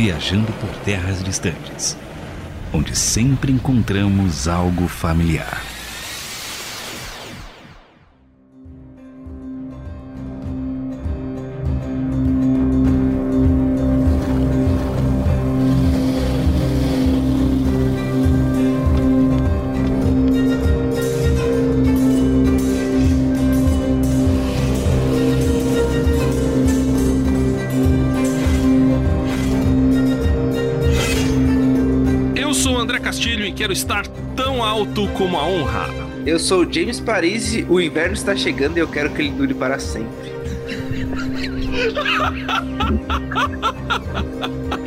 viajando por terras distantes, onde sempre encontramos algo familiar. Alto como a honra. Eu sou James Parisi, o inverno está chegando e eu quero que ele dure para sempre.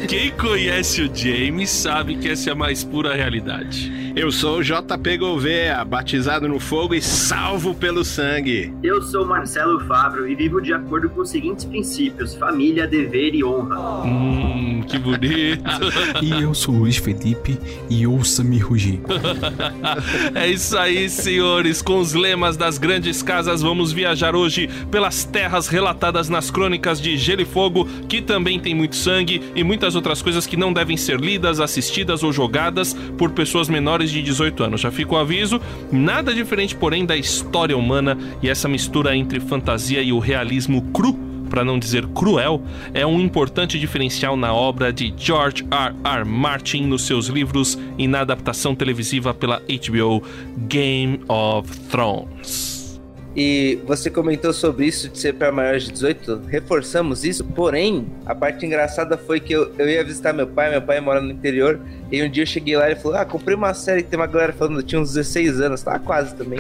Quem conhece o James sabe que essa é a mais pura realidade. Eu sou o JP Gouveia, batizado no fogo e salvo pelo sangue. Eu sou Marcelo Fabro e vivo de acordo com os seguintes princípios: família, dever e honra. Hum, que bonito. e eu sou Luiz Felipe e ouça-me rugir. é isso aí, senhores. Com os lemas das grandes casas, vamos viajar hoje pelas terras relatadas nas crônicas de Gelo e Fogo, que também tem muito sangue e muitas outras coisas que não devem ser lidas, assistidas ou jogadas por pessoas menores de 18 anos. Já fica o aviso, nada diferente, porém, da história humana e essa mistura entre fantasia e o realismo cru para não dizer cruel, é um importante diferencial na obra de George R. R. Martin nos seus livros e na adaptação televisiva pela HBO Game of Thrones. E você comentou sobre isso de ser para maiores de 18, reforçamos isso, porém, a parte engraçada foi que eu, eu ia visitar meu pai, meu pai mora no interior, e um dia eu cheguei lá e ele falou: Ah, comprei uma série que tem uma galera falando, eu tinha uns 16 anos, tava quase também.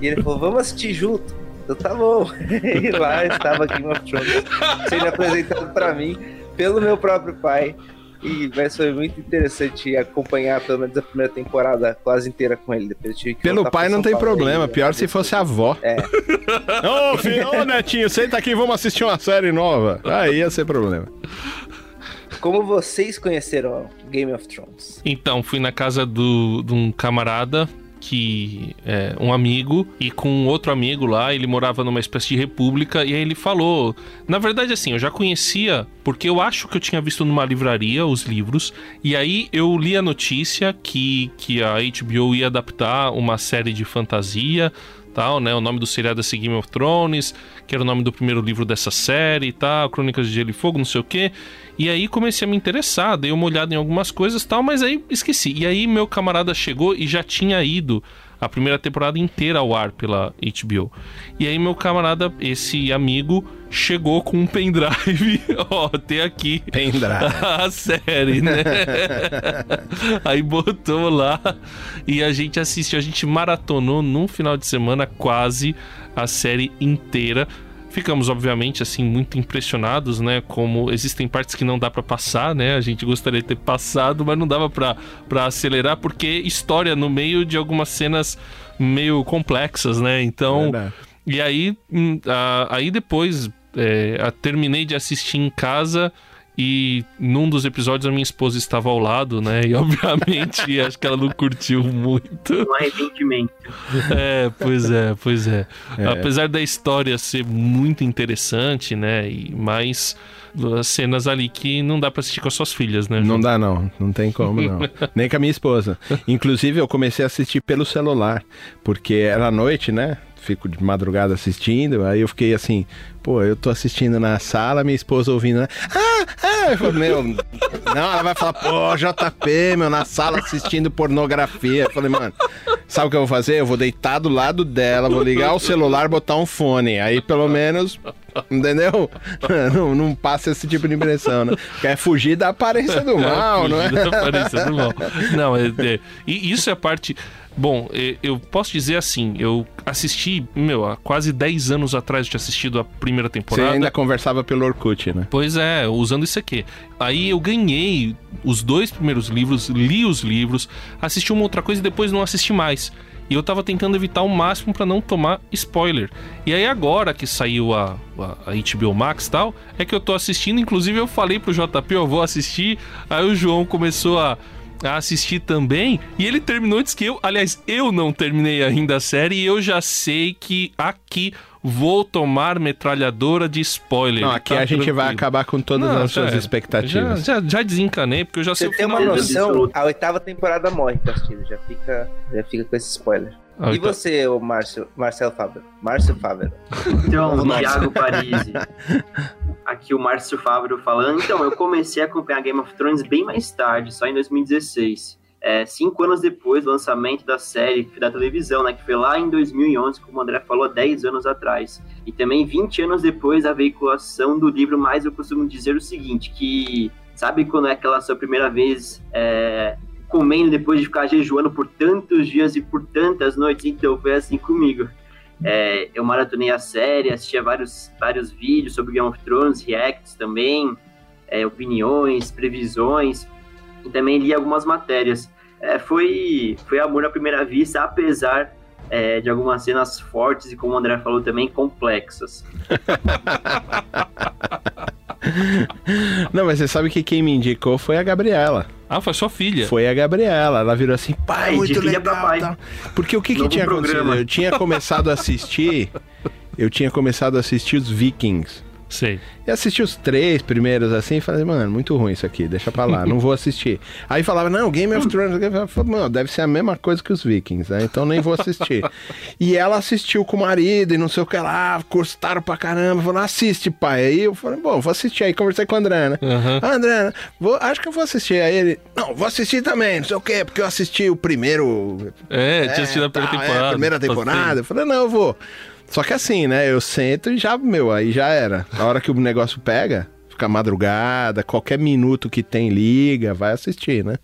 E ele falou: Vamos assistir junto. Eu tá bom. e lá estava Game of Thrones sendo apresentado para mim pelo meu próprio pai. E mas foi muito interessante acompanhar pelo menos a primeira temporada quase inteira com ele. Depois tive que Pelo pai não tem Paulo problema, aí, pior se fosse a avó. É. Ô, filho, ô netinho, senta aqui, vamos assistir uma série nova. Aí ia ser problema. Como vocês conheceram Game of Thrones? Então, fui na casa do, de um camarada que é, um amigo e com outro amigo lá, ele morava numa espécie de república e aí ele falou, na verdade assim, eu já conhecia porque eu acho que eu tinha visto numa livraria os livros e aí eu li a notícia que que a HBO ia adaptar uma série de fantasia tal, né? O nome do seriado é Game of Thrones, que era o nome do primeiro livro dessa série e tal, Crônicas de Gelo e Fogo, não sei o quê. E aí comecei a me interessar, dei uma olhada em algumas coisas tal, mas aí esqueci. E aí meu camarada chegou e já tinha ido a primeira temporada inteira ao ar pela HBO. E aí meu camarada, esse amigo, chegou com um pendrive. Ó, oh, tem aqui. Pendrive. A série, né? aí botou lá e a gente assistiu, a gente maratonou num final de semana quase a série inteira ficamos obviamente assim muito impressionados, né? Como existem partes que não dá para passar, né? A gente gostaria de ter passado, mas não dava para acelerar porque história no meio de algumas cenas meio complexas, né? Então, e aí, hum, aí depois é, terminei de assistir em casa e num dos episódios a minha esposa estava ao lado, né? E obviamente acho que ela não curtiu muito. Um arrependimento. É, pois é, pois é. é. Apesar da história ser muito interessante, né? E mais as cenas ali que não dá para assistir com as suas filhas, né? Não dá não, não tem como não. Nem com a minha esposa. Inclusive eu comecei a assistir pelo celular, porque era noite, né? fico de madrugada assistindo, aí eu fiquei assim, pô, eu tô assistindo na sala, minha esposa ouvindo, né? Ah, ah, eu falei, meu, não, ela vai falar, pô, JP, meu, na sala assistindo pornografia. Eu falei, mano, sabe o que eu vou fazer? Eu vou deitar do lado dela, vou ligar o celular, botar um fone, aí pelo menos Entendeu? Não, não passa esse tipo de impressão, né? Quer fugir da aparência do mal, não é? Da aparência do mal. Não, é, é, e isso é a parte. Bom, eu posso dizer assim, eu assisti, meu, há quase 10 anos atrás de ter assistido a primeira temporada. Você ainda conversava pelo Orkut, né? Pois é, usando isso aqui. Aí eu ganhei os dois primeiros livros, li os livros, assisti uma outra coisa e depois não assisti mais. E eu tava tentando evitar o máximo para não tomar spoiler. E aí agora que saiu a, a, a HBO Max e tal, é que eu tô assistindo. Inclusive eu falei pro JP, eu vou assistir. Aí o João começou a a assistir também. E ele terminou antes que eu. Aliás, eu não terminei ainda a série e eu já sei que aqui vou tomar metralhadora de spoiler. Não, aqui tá a gente vai tranquilo. acabar com todas Não, as suas já- expectativas. Já, já, já desencanei, porque eu já sei Você o tem uma noção, a oitava temporada morre, Castilho. Já fica, já fica com esse spoiler. Ah, e então- você, ô Márcio, Marcelo Fábio? Márcio Fábio. Então. Thiago Parisi. Aqui o Márcio Fábio falando. Então, eu comecei a acompanhar Game of Thrones bem mais tarde, só em 2016. É, cinco anos depois do lançamento da série da televisão, né? Que foi lá em 2011, como o André falou, 10 anos atrás. E também 20 anos depois da veiculação do livro, mas eu costumo dizer o seguinte, que... Sabe quando é aquela sua primeira vez é, comendo depois de ficar jejuando por tantos dias e por tantas noites? Então, foi assim comigo. É, eu maratonei a série, assistia vários, vários vídeos sobre Game of Thrones, reacts também, é, opiniões, previsões, e também li algumas matérias. É, foi, foi amor à primeira vista, apesar é, de algumas cenas fortes e, como o André falou também, complexas. Não, mas você sabe que quem me indicou foi a Gabriela. Ah, foi sua filha. Foi a Gabriela. Ela virou assim, pai, Ai, de muito filha legal. pra pai. tal. Porque o que, que tinha programa. acontecido? Eu tinha começado a assistir. Eu tinha começado a assistir os Vikings. Sei. E assisti os três primeiros assim e falei, mano, muito ruim isso aqui, deixa pra lá, não vou assistir. Aí falava, não, Game of Thrones, eu falei, mano, deve ser a mesma coisa que os Vikings, né? Então nem vou assistir. e ela assistiu com o marido e não sei o que lá, gostaram pra caramba, falou, assiste, pai. Aí eu falei, bom, vou assistir. Aí conversei com o André, né? Ah, André, né? vou, acho que eu vou assistir. Aí ele, não, vou assistir também, não sei o quê, porque eu assisti o primeiro É, tinha assistido a primeira tal, é, temporada. primeira temporada. Eu falei, não, eu vou. Só que assim, né? Eu sento e já, meu, aí já era. Na hora que o negócio pega, fica madrugada, qualquer minuto que tem, liga, vai assistir, né?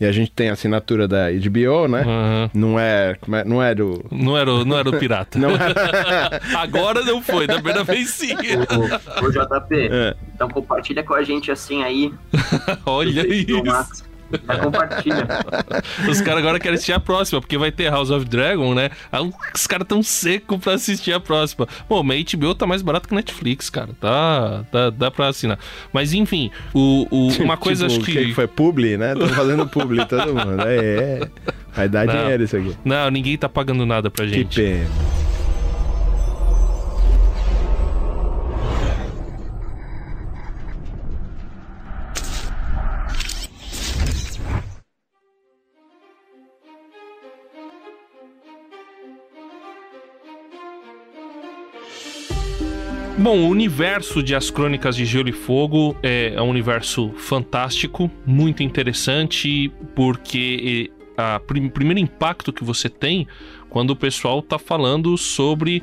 E a gente tem a assinatura da HBO, né? Aham. Não é. é- Não é do. Não era, o- não era o pirata. Não é. Agora não foi, da primeira vez sim. Ô, ô, JP, É. então compartilha com a gente assim aí. Olha isso. Já compartilha. Os caras agora querem assistir a próxima, porque vai ter House of Dragon, né? Aí Os caras tão secos pra assistir a próxima. Bom, mas HBO tá mais barato que Netflix, cara. Tá, tá, dá pra assinar. Mas enfim, o, o- uma coisa Tipo, acho quem que. foi publi, né? Tô fazendo publi todo mundo. É, é. Vai dar Não. dinheiro isso aqui. Não, ninguém tá pagando nada pra Que gente. pena. Bom, o universo de As Crônicas de Gelo e Fogo é, é um universo fantástico, muito interessante, porque o primeiro impacto que você tem quando o pessoal tá falando sobre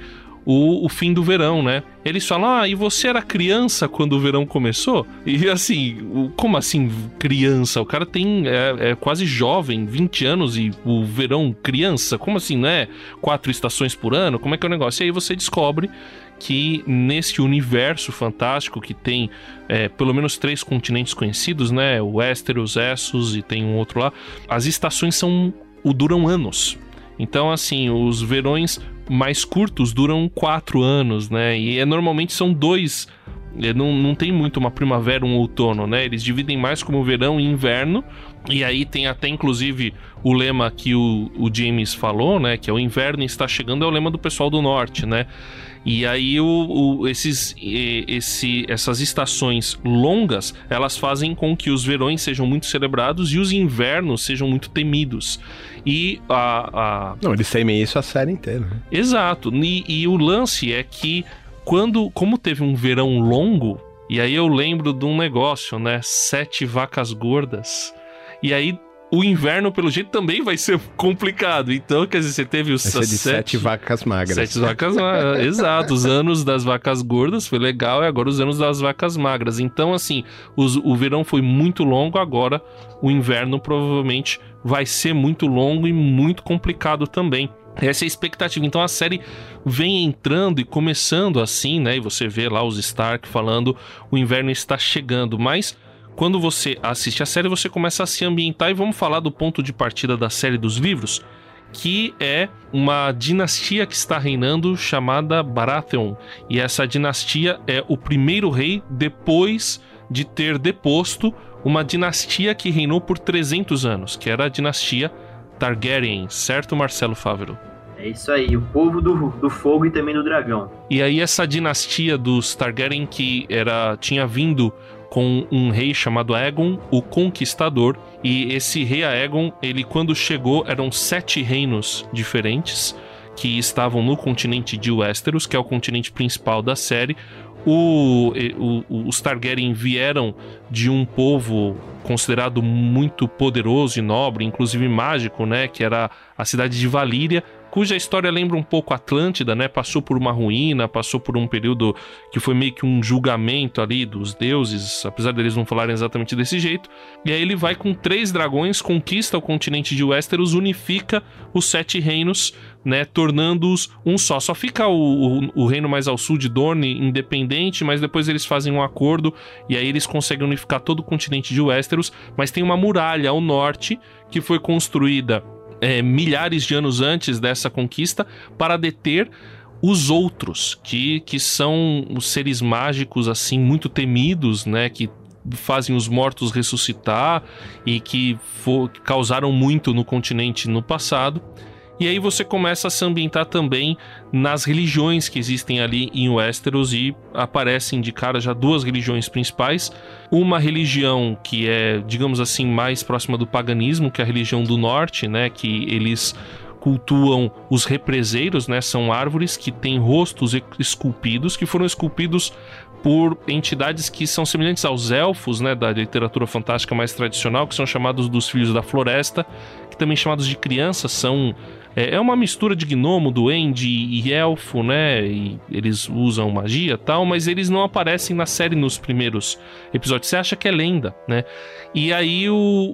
o, o fim do verão, né? Eles falam, ah, e você era criança quando o verão começou? E assim, como assim criança? O cara tem, é, é quase jovem, 20 anos e o verão criança? Como assim, né? Quatro estações por ano? Como é que é o negócio? E aí você descobre que nesse universo fantástico que tem é, pelo menos três continentes conhecidos, né? O Westeros, Essos e tem um outro lá. As estações são o duram anos. Então, assim, os verões mais curtos duram quatro anos, né? E é, normalmente são dois. é, Não, não tem muito uma primavera, um outono, né? Eles dividem mais como verão e inverno. E aí tem até, inclusive, o lema que o, o James falou, né? Que é o inverno está chegando, é o lema do pessoal do norte, né? E aí o, o- esses, esse, essas estações longas, elas fazem com que os verões sejam muito celebrados e os invernos sejam muito temidos. E a, a, Não, eles temem isso a série inteira. né? Exato. E, e o lance é que quando, como teve um verão longo, e aí eu lembro de um negócio, né? Sete vacas gordas. E aí o inverno, pelo jeito, também vai ser complicado. Então, quer dizer, você teve os de sete vacas magras. Sete vacas magras. Exato, os anos das vacas gordas foi legal e agora os anos das vacas magras. Então, assim, os- o verão foi muito longo, agora o inverno provavelmente vai ser muito longo e muito complicado também. Essa é a expectativa. Então a série vem entrando e começando assim, né? E você vê lá os Stark falando o inverno está chegando, mas quando você assiste a série, você começa a se ambientar e vamos falar do ponto de partida da série dos livros, que é uma dinastia que está reinando chamada Baratheon. E essa dinastia é o primeiro rei depois de ter deposto uma dinastia que reinou por 300 anos, que era a dinastia Targaryen, certo, Marcelo Fávero? É isso aí, o povo do, do fogo e também do dragão. E aí essa dinastia dos Targaryen que era tinha vindo com um rei chamado Aegon, o Conquistador, e esse rei Aegon, ele quando chegou eram sete reinos diferentes que estavam no continente de Westeros, que é o continente principal da série. O, o, os Targaryen vieram de um povo considerado muito poderoso e nobre, inclusive mágico, né, que era a cidade de Valíria, cuja história lembra um pouco Atlântida, né? Passou por uma ruína, passou por um período que foi meio que um julgamento ali dos deuses, apesar deles não falarem exatamente desse jeito. E aí ele vai com três dragões, conquista o continente de Westeros, unifica os sete reinos, né? Tornando-os um só. Só fica o, o, o, reino mais ao sul de Dorne independente, mas depois eles fazem um acordo e aí eles conseguem unificar todo o continente de Westeros, mas tem uma muralha ao norte que foi construída é, milhares de anos antes dessa conquista para deter os outros, que, que são os seres mágicos assim muito temidos, né, que fazem os mortos ressuscitar e que for, causaram muito no continente no passado. E aí você começa a se ambientar também nas religiões que existem ali em Westeros e aparecem de cara já duas religiões principais. Uma religião que é, digamos assim, mais próxima do paganismo, que é a religião do norte, né, que eles cultuam os represeiros, né? São árvores que têm rostos esculpidos, que foram esculpidos por entidades que são semelhantes aos elfos, né, da literatura fantástica mais tradicional, que são chamados dos filhos da floresta, que também chamados de crianças são é, é uma mistura de gnomo, duende e elfo, né? E eles usam magia tal, mas eles não aparecem na série nos primeiros episódios. Você acha que é lenda, né? E aí o,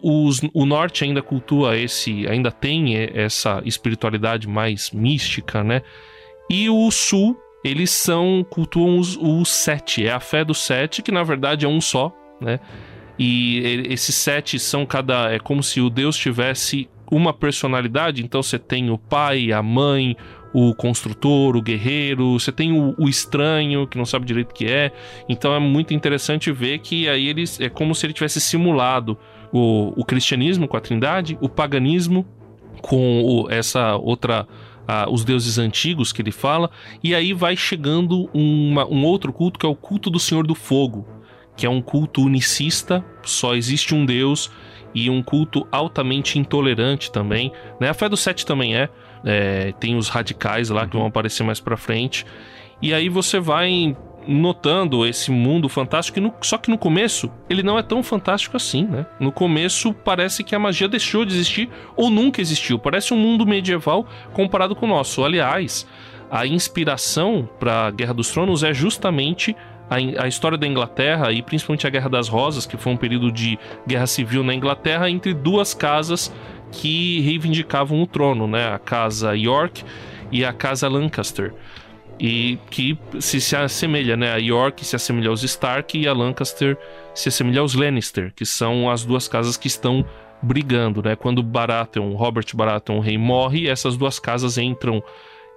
o norte ainda cultua esse, ainda tem essa espiritualidade mais mística, né? E o sul, eles são, cultuam os, os sete, é a fé dos sete, que na verdade é um só, né? E esses sete são cada. É como se o Deus tivesse uma personalidade, então você tem o pai, a mãe, o construtor, o guerreiro, você tem o, o, estranho que não sabe direito o que é. Então é muito interessante ver que aí eles é como se ele tivesse simulado o, o cristianismo com a Trindade, o paganismo com o, essa outra os deuses antigos que ele fala, e aí vai chegando uma, um outro culto que é o culto do Senhor do Fogo, que é um culto unicista, só existe um Deus e um culto altamente intolerante também. Né? A fé do sete também é. é tem os radicais lá que vão aparecer mais pra frente. E aí você vai notando esse mundo fantástico, no, só que no começo ele não é tão fantástico assim, né? No começo parece que a magia deixou de existir ou nunca existiu. Parece um mundo medieval comparado com o nosso. Aliás, a inspiração para Guerra dos Tronos é justamente a, a, história da Inglaterra e principalmente a Guerra das Rosas, que foi um período de guerra civil na Inglaterra entre duas casas que reivindicavam o trono, né? A casa York e a casa Lancaster. E que se, se assemelha, né? A York se assemelha aos Stark e a Lancaster se assemelha aos Lannister, que são as duas casas que estão brigando, né? Quando Baratheon, Robert Baratheon, o rei, morre, essas duas casas entram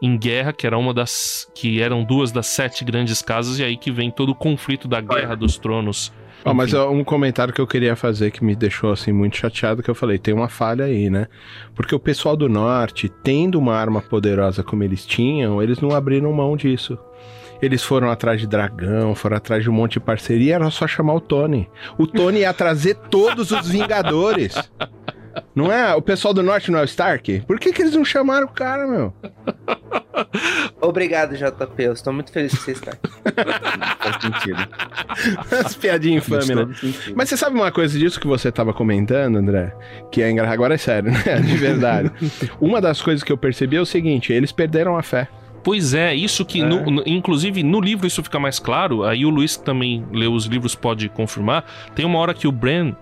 em guerra, que era uma das que eram duas das sete grandes casas e aí que vem todo o conflito da Guerra dos Tronos. Oh, mas um comentário que eu queria fazer que me deixou assim muito chateado que eu falei, tem uma falha aí, né? Porque o pessoal do norte, tendo uma arma poderosa como eles tinham, eles não abriram mão disso. Eles foram atrás de dragão, foram atrás de um monte de parceria, era só chamar o Tony. O Tony ia trazer todos os Vingadores. Não é? O pessoal do norte não é o Stark? Por que, que eles não chamaram o cara, meu? Obrigado, JP. Eu estou muito feliz que você está aqui. Faz sentido. As piadinhas infames, né? Mas você sabe uma coisa disso que você estava comentando, André? Que é engraçado. Agora é sério, né? De verdade. uma das coisas que eu percebi é o seguinte: eles perderam a fé. Pois é, isso que, é. No, no, inclusive, no livro isso fica mais claro. Aí o Luiz, que também leu os livros, pode confirmar. Tem uma hora que o Bran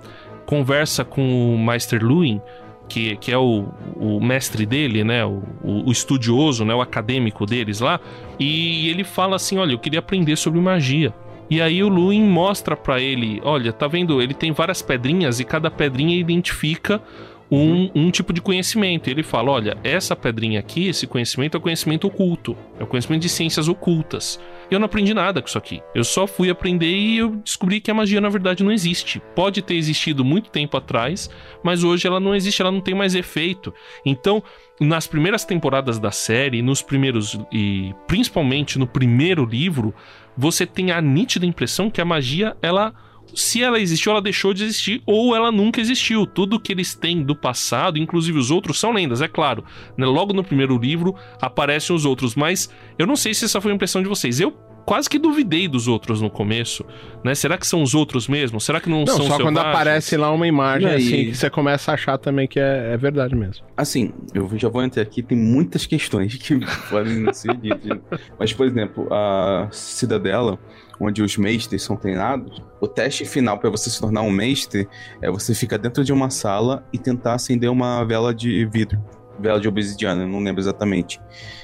conversa com o Meister Luin, que, que é o, o mestre dele, né, o, o, estudioso, né, o acadêmico deles lá, e ele fala assim, olha, eu queria aprender sobre magia. E aí o Luin mostra para ele, olha, tá vendo? Ele tem várias pedrinhas e cada pedrinha identifica um, um tipo de conhecimento. Ele fala: olha, essa pedrinha aqui, esse conhecimento é o conhecimento oculto, é o conhecimento de ciências ocultas. Eu não aprendi nada com isso aqui. Eu só fui aprender e eu descobri que a magia na verdade não existe. Pode ter existido muito tempo atrás, mas hoje ela não existe, ela não tem mais efeito. Então, nas primeiras temporadas da série, nos primeiros e principalmente no primeiro livro, você tem a nítida impressão que a magia ela se ela existiu, ela deixou de existir ou ela nunca existiu. Tudo que eles têm do passado, inclusive os outros, são lendas, é claro. Né? Logo no primeiro livro aparecem os outros, mas eu não sei se essa foi a impressão de vocês. Eu quase que duvidei dos outros no começo, né? Será que são os outros mesmo? Será que não, não são só selvagens? quando aparece lá uma imagem aí? assim que você começa a achar também que é, é verdade mesmo. Assim, eu já vou entrar aqui, tem muitas questões que podem ser ditas. Mas, por exemplo, a Cidadela, onde os mestres são treinados, o teste final para você se tornar um mestre é você ficar dentro de uma sala e tentar acender uma vela de vidro. Vela de obsidiana, não lembro exatamente.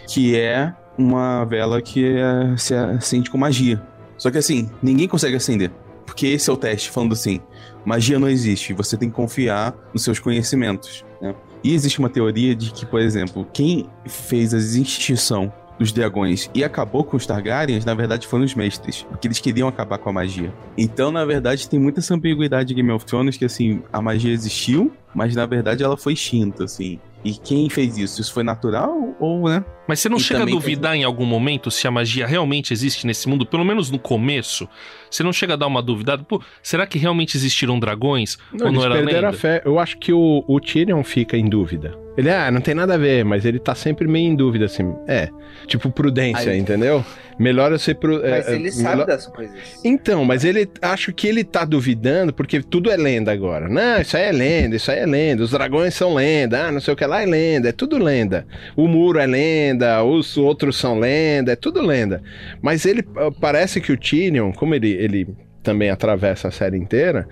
Que é uma vela que é- se acende com magia. Só que assim, ninguém consegue acender. Porque esse é o teste, falando assim, magia não existe, você tem que confiar nos seus conhecimentos. né? E existe uma teoria de que, por exemplo, quem fez a extinção dos dragões e acabou com os Targaryens, na verdade foram os mestres, porque eles queriam acabar com a magia. Então, na verdade, tem muita essa ambiguidade de Game of Thrones que assim, a magia existiu, mas na verdade ela foi extinta, assim. E quem fez isso? Isso foi natural ou, né? Mas você não E chega a duvidar em algum momento se a magia realmente existe nesse mundo, pelo menos no começo? Você não chega a dar uma duvidada? Pô, será que realmente existiram dragões? Não, ou não eles era perderam lenda? a fé. Eu acho que o, o Tyrion fica em dúvida. Ele, ah, não tem nada a ver, mas ele tá sempre meio em dúvida, assim. É, tipo prudência, Aí- entendeu? Melhor eu ser... Pro, Mas é, ele é, sabe melhor- das coisas. Então, mas ele acho que ele tá duvidando porque tudo é lenda agora. Não, isso aí é lenda, isso aí é lenda. Os dragões são lenda, ah, não sei o que lá é lenda, é tudo lenda. O muro é lenda, os outros são lenda, é tudo lenda. Mas ele ah, parece que o Tyrion, como ele, ele também atravessa a série inteira,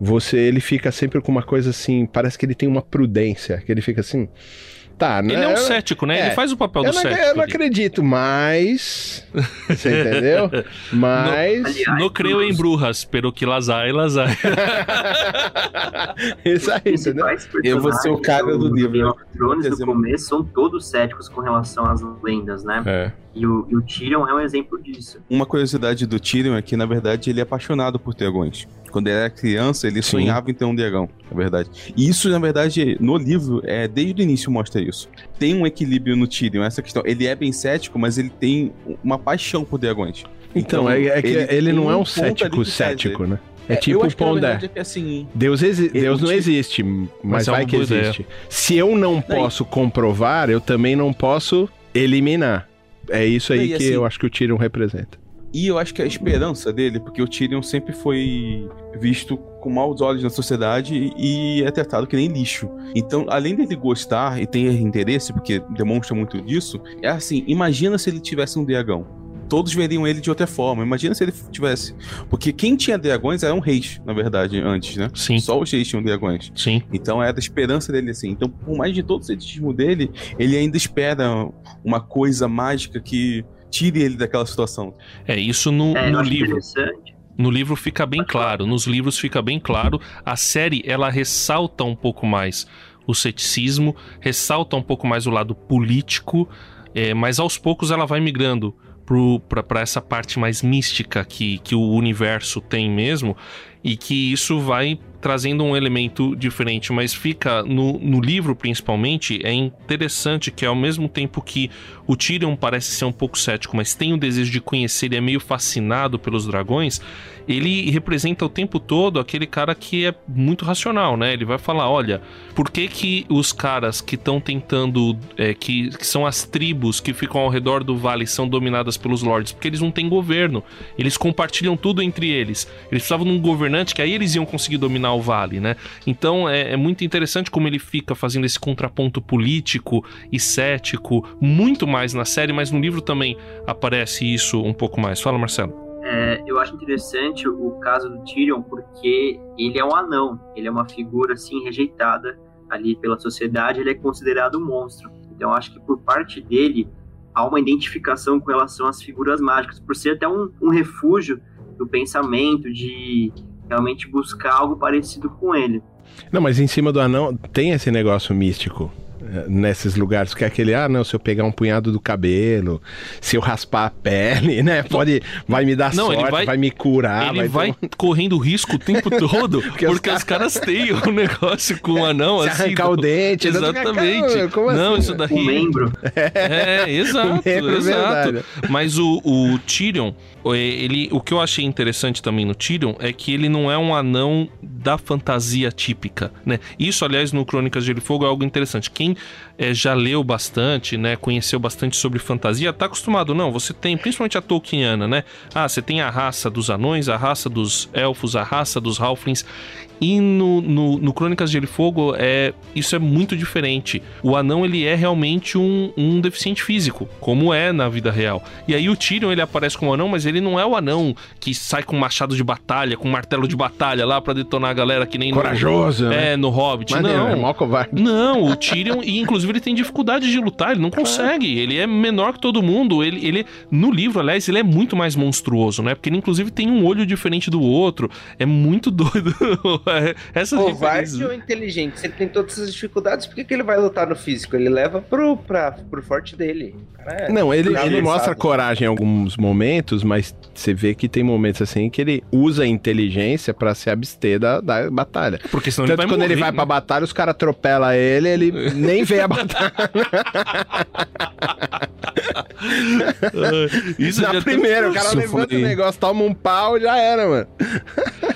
você ele fica sempre com uma coisa assim, parece que ele tem uma prudência, que ele fica assim, tá, né? Ele é um cético, né? é. Ele faz o papel do eu não, cético. eu não ali. acredito, mas. Você entendeu? Mas. No creu em os brujas, pero que las hay, las hay. Isso aí, entendeu? principais Eu vou ser o cara do livro, né? of Thrones Quer no começo são todos céticos com relação às lendas, né? É. E o, e o Tyrion é um exemplo disso. Uma curiosidade do Tyrion é que, na verdade, ele é apaixonado por dragões. Quando ele era criança, ele Sim. sonhava em ter um dragão, na verdade. E isso, na verdade, no livro, é, desde o início mostra isso. Tem um equilíbrio no Tyrion, essa questão. Ele é bem cético, mas ele tem uma paixão por dragões. Então, é, é que ele, tem não é um cético cético, ele. né? É, eu tipo o Pondé. é que, assim, Deus, exi- Ele- Deus não existe, mas, Mas é vai uma que ideia. existe. Se eu não posso comprovar, eu também não posso eliminar. É isso aí E que assim- eu acho que o Tyrion representa. E eu acho que a esperança dele, porque o Tyrion sempre foi visto com maus olhos na sociedade e é tratado que nem lixo. Então, além dele gostar e ter interesse, porque demonstra muito disso, é assim, imagina se ele tivesse um dragão. Todos veriam ele de outra forma. Imagina se ele tivesse. Porque quem tinha dragões eram reis, na verdade, antes, né? Sim, Só os reis tinham dragões. sim. Então era a esperança dele assim. Então, por mais de todo o ceticismo dele, ele ainda espera uma coisa mágica que tire ele daquela situação. É, isso no, É, no livro. No livro fica bem claro, nos livros fica bem claro. A série ela ressalta um pouco mais o ceticismo, ressalta um pouco mais o lado político, é, mas aos poucos ela vai migrando para essa parte mais mística que, que o universo tem mesmo, e que isso vai trazendo um elemento diferente, mas fica no, no livro principalmente é interessante que ao mesmo tempo que o Tyrion parece ser um pouco cético, mas tem o desejo de conhecer, ele é meio fascinado pelos dragões, ele representa o tempo todo aquele cara que é muito racional, né? Ele vai falar, olha, por que que os caras que estão tentando, é, que, que são as tribos que ficam ao redor do vale são dominadas pelos lords? Porque eles não têm governo, eles compartilham tudo entre eles. Eles precisavam de um governante que aí eles iam conseguir dominar o vale, né? Então é, é muito interessante como ele fica fazendo esse contraponto político e cético, muito mais na série, mas no livro também aparece isso um pouco mais. Fala, Marcelo. É, eu acho interessante o caso do Tyrion porque ele é um anão, ele é uma figura assim rejeitada ali pela sociedade, ele é considerado um monstro. Então acho que por parte dele há uma identificação com relação às figuras mágicas, por ser até um, um refúgio do pensamento de realmente buscar algo parecido com ele. Não, mas em cima do anão tem esse negócio místico nesses lugares, que é aquele, ah, não, se eu pegar um punhado do cabelo, se eu raspar a pele, né, pode, vai me dar Não, sorte, ele vai, vai- me curar. ele vai um- correndo risco o tempo todo, porque, os os, caras têm um negócio com o anão, se assim. arrancar o dente, Exatamente. "Caramba, como não, assim, isso né?" daí. O membro. É, exato, membro, é exato. verdade. Mas o, o Tyrion, ele, o que eu achei interessante também no Tyrion é que ele não é um anão da fantasia típica, né? Isso, aliás, no Crônicas de Gelo e Fogo é algo interessante. Quem eh, já leu bastante, né, conheceu bastante sobre fantasia, tá acostumado, não, você tem, principalmente a Tolkieniana, né? Ah, você tem a raça dos anões, a raça dos elfos, a raça dos halflings, e no, no, no Crônicas de Gelo e Fogo, é, isso é muito diferente. O anão, ele é realmente um, um deficiente físico, como é na vida real. E aí o Tyrion, ele aparece como anão, mas ele não é o anão que sai com machado de batalha, com martelo de batalha lá pra detonar a galera que nem Corajoso, no... né? É, no Hobbit. Mas não, é mó covarde. não, o Tyrion, e inclusive ele tem dificuldade de lutar, ele não consegue. Ele é menor que todo mundo. Ele, ele, no livro, aliás, ele é muito mais monstruoso, né? Porque ele, inclusive, tem um olho diferente do outro. É muito doido. Essas Covarde ou inteligente? Se ele tem todas essas dificuldades, por que, que ele vai lutar no físico? Ele leva pro, pra, pro forte dele. É- Não, ele, ele mostra coragem em alguns momentos, mas você vê que tem momentos assim que ele usa a inteligência pra se abster da, da batalha. Porque senão Tanto ele vai quando ele morrer, vai né? pra batalha, os caras atropelam ele, ele nem vê a batalha. Isso Na já tem- primeira, o cara Isso levanta foi- o negócio, toma um pau, já era, mano.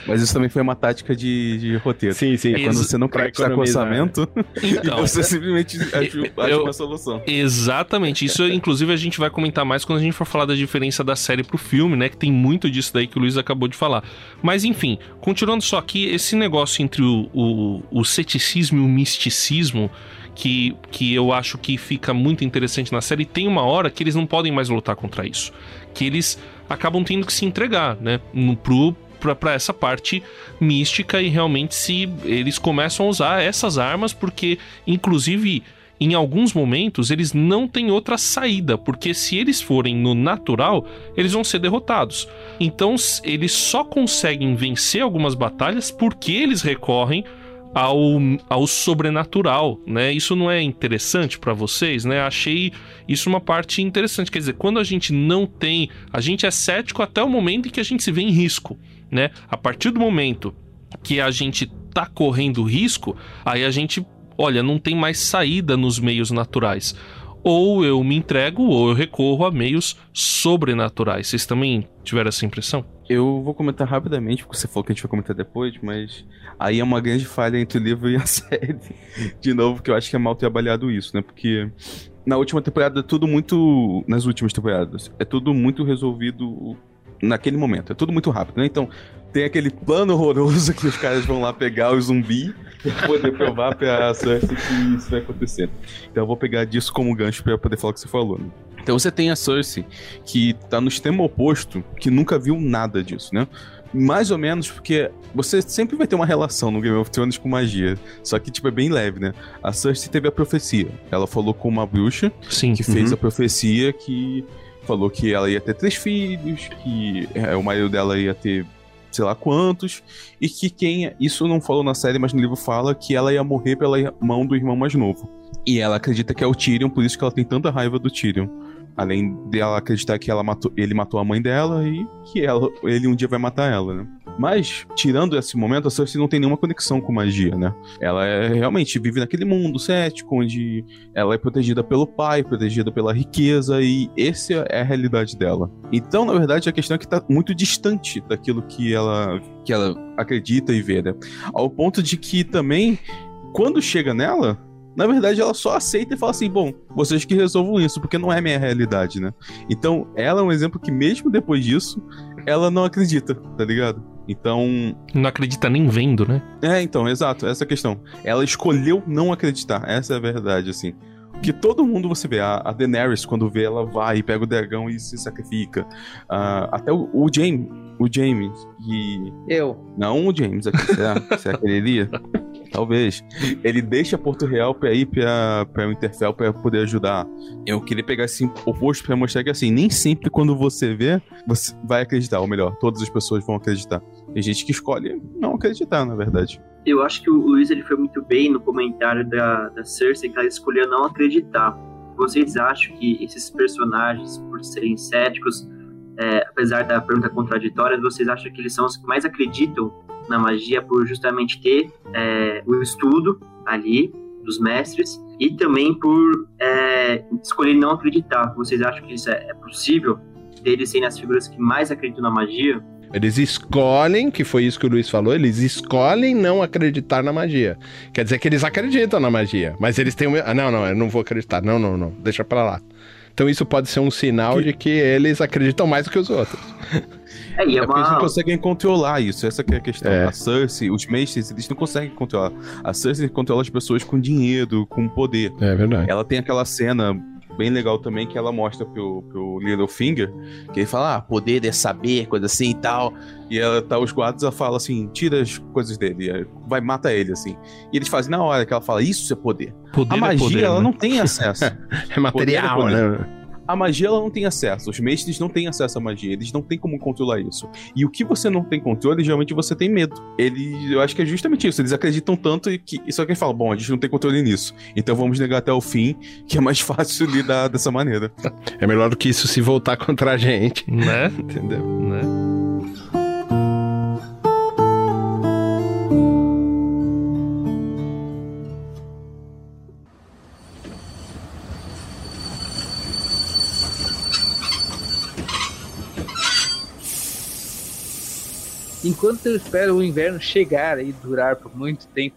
Mas isso também foi uma tática de, de roteiro. Sim, sim. É quando você não Pra quer gastar com orçamento Então, e você simplesmente acha, acha eu- uma solução. Exatamente. Isso, inclusive, a gente vai comentar mais quando a gente for falar da diferença da série pro filme, né? Que tem muito disso daí que o Luiz acabou de falar. Mas, enfim, continuando só aqui, esse negócio entre o, o, o ceticismo e o misticismo. Que, que eu acho que fica muito interessante na série. Tem uma hora que eles não podem mais lutar contra isso. Que eles acabam tendo que se entregar, né? No, pro, pra essa parte mística e realmente se eles começam a usar essas armas porque, inclusive, em alguns momentos eles não têm outra saída, porque se eles forem no natural, eles vão ser derrotados. Então eles só conseguem vencer algumas batalhas porque eles recorrem ao, ao sobrenatural, né? Isso não é interessante pra vocês, né? Achei isso uma parte interessante. Quer dizer, quando a gente não tem, a gente é cético até o momento em que a gente se vê em risco, né? A partir do momento que a gente tá correndo risco, aí a gente, olha, não tem mais saída nos meios naturais. Ou eu me entrego, ou eu recorro a meios sobrenaturais. Vocês também tiveram essa impressão? Eu vou comentar rapidamente, porque você falou que a gente vai comentar depois, mas aí é uma grande falha entre o livro e a série. De novo, que eu acho que é mal trabalhado isso, né? Porque na última temporada é tudo muito. Nas últimas temporadas, é tudo muito resolvido naquele momento. É tudo muito rápido, né? Então, tem aquele plano horroroso que os caras vão lá pegar o zumbi pra poder provar pra Cersei que isso vai acontecer. Então eu vou pegar disso como gancho pra poder falar o que você falou, né? Então você tem a Cersei, que tá no extremo oposto, que nunca viu nada disso, né? Mais ou menos porque você sempre vai ter uma relação no Game of Thrones com magia. Só que, tipo, é bem leve, né? A Cersei teve a profecia. Ela falou com uma bruxa Sim. que fez a profecia que falou que ela ia ter três filhos, que é, o marido dela ia ter sei lá quantos, e que quem. Isso não falou na série, mas no livro fala que ela ia morrer pela mão do irmão mais novo. E ela acredita que é o Tyrion, por isso que ela tem tanta raiva do Tyrion. Além dela acreditar que ela matou, ele matou a mãe dela e que ela, ele um dia vai matar ela, né? Mas, tirando esse momento, a Cersei não tem nenhuma conexão com magia, né? Ela é, realmente vive naquele mundo cético, onde ela é protegida pelo pai, protegida pela riqueza, e essa é a realidade dela. Então, na verdade, a questão é que tá muito distante daquilo que ela, que ela acredita e vê, né? Ao ponto de que também, quando chega nela, na verdade, ela só aceita e fala assim: bom, vocês que resolvam isso, porque não é minha realidade, né? Então, ela é um exemplo que, mesmo depois disso, ela não acredita, tá ligado? Então. Não acredita nem vendo, né? É, então, exato, essa é a questão. Ela escolheu não acreditar, essa é a verdade, assim. Que todo mundo você vê, a, a Daenerys, quando vê, ela vai e pega o dragão e se sacrifica. Ah, até o, o Jaime, o Jaime, que. Eu. Não o James aqui, será? será que ele iria? Talvez. Ele deixa Porto Real pra ir pra, pra Winterfell pra poder ajudar. Eu queria pegar esse oposto pra mostrar que, assim, nem sempre quando você vê, você vai acreditar. Ou melhor, todas as pessoas vão acreditar. Tem gente que escolhe não acreditar, na verdade. Eu acho que o Luiz ele foi muito bem no comentário da, da Cersei, que ela escolheu não acreditar. Vocês acham que esses personagens, por serem céticos, é, apesar da pergunta contraditória, vocês acham que eles são os que mais acreditam na magia por justamente ter é, o estudo ali dos mestres e também por é, escolher não acreditar. Vocês acham que isso é, é possível? Deles serem as figuras que mais acreditam na magia? Eles escolhem, que foi isso que o Luiz falou, eles escolhem não acreditar na magia. Quer dizer que eles acreditam na magia, mas eles têm um. Ah, não, não, eu não vou acreditar. Não, não, não. Deixa pra lá. Então isso pode ser um sinal que... de que eles acreditam mais do que os outros. É, e é, é uma... eles não conseguem controlar isso, essa é a questão. É. A Cersei, os mestres, eles não conseguem controlar. A Cersei controla as pessoas com dinheiro, com poder. É verdade. Ela tem aquela cena bem legal também que ela mostra pro, pro Littlefinger, que ele fala, ah, poder é saber, coisa assim e tal. E ela tá, os guardas, ela fala assim, tira as coisas dele, vai, mata ele, assim. E eles fazem na hora que ela fala, isso é poder. poder a é magia, é poder, ela né? não tem acesso. é material, é né? A magia ela não tem acesso, os mestres não têm acesso à magia, eles não têm como controlar isso. E o que você não tem controle, geralmente você tem medo. Ele, eu acho que é justamente isso, eles acreditam tanto que só que eles falam, bom, a gente não tem controle nisso, então vamos negar até o fim, que é mais fácil lidar dessa maneira. É melhor do que isso se voltar contra a gente, né? Entendeu? Né? Enquanto eu espero o inverno chegar e durar por muito tempo,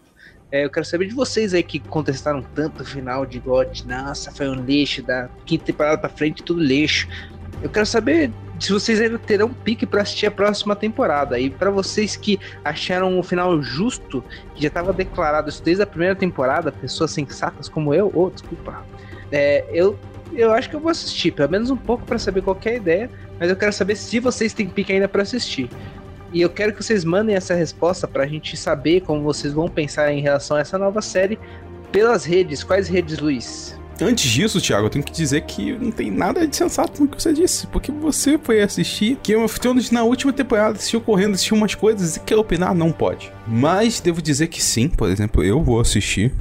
é, eu quero saber de vocês aí que contestaram tanto o final de God. Nossa, foi um lixo, da quinta temporada pra frente, tudo lixo. Eu quero saber se vocês ainda terão pique para assistir a próxima temporada. E para vocês que acharam o final justo, que já estava declarado isso desde a primeira temporada, pessoas sensatas como eu, oh, desculpa, é, eu, eu acho que eu vou assistir, pelo menos um pouco para saber qual é a ideia, mas eu quero saber se vocês têm pique ainda para assistir. E eu quero que vocês mandem essa resposta para a gente saber como vocês vão pensar em relação a essa nova série pelas redes. Quais redes, Luiz? Antes disso, Thiago, eu tenho que dizer que não tem nada de sensato no que você disse, porque você foi assistir Game of Thrones na última temporada, assistiu correndo, assistiu umas coisas e quer opinar? Não pode. Mas devo dizer que sim, por exemplo, eu vou assistir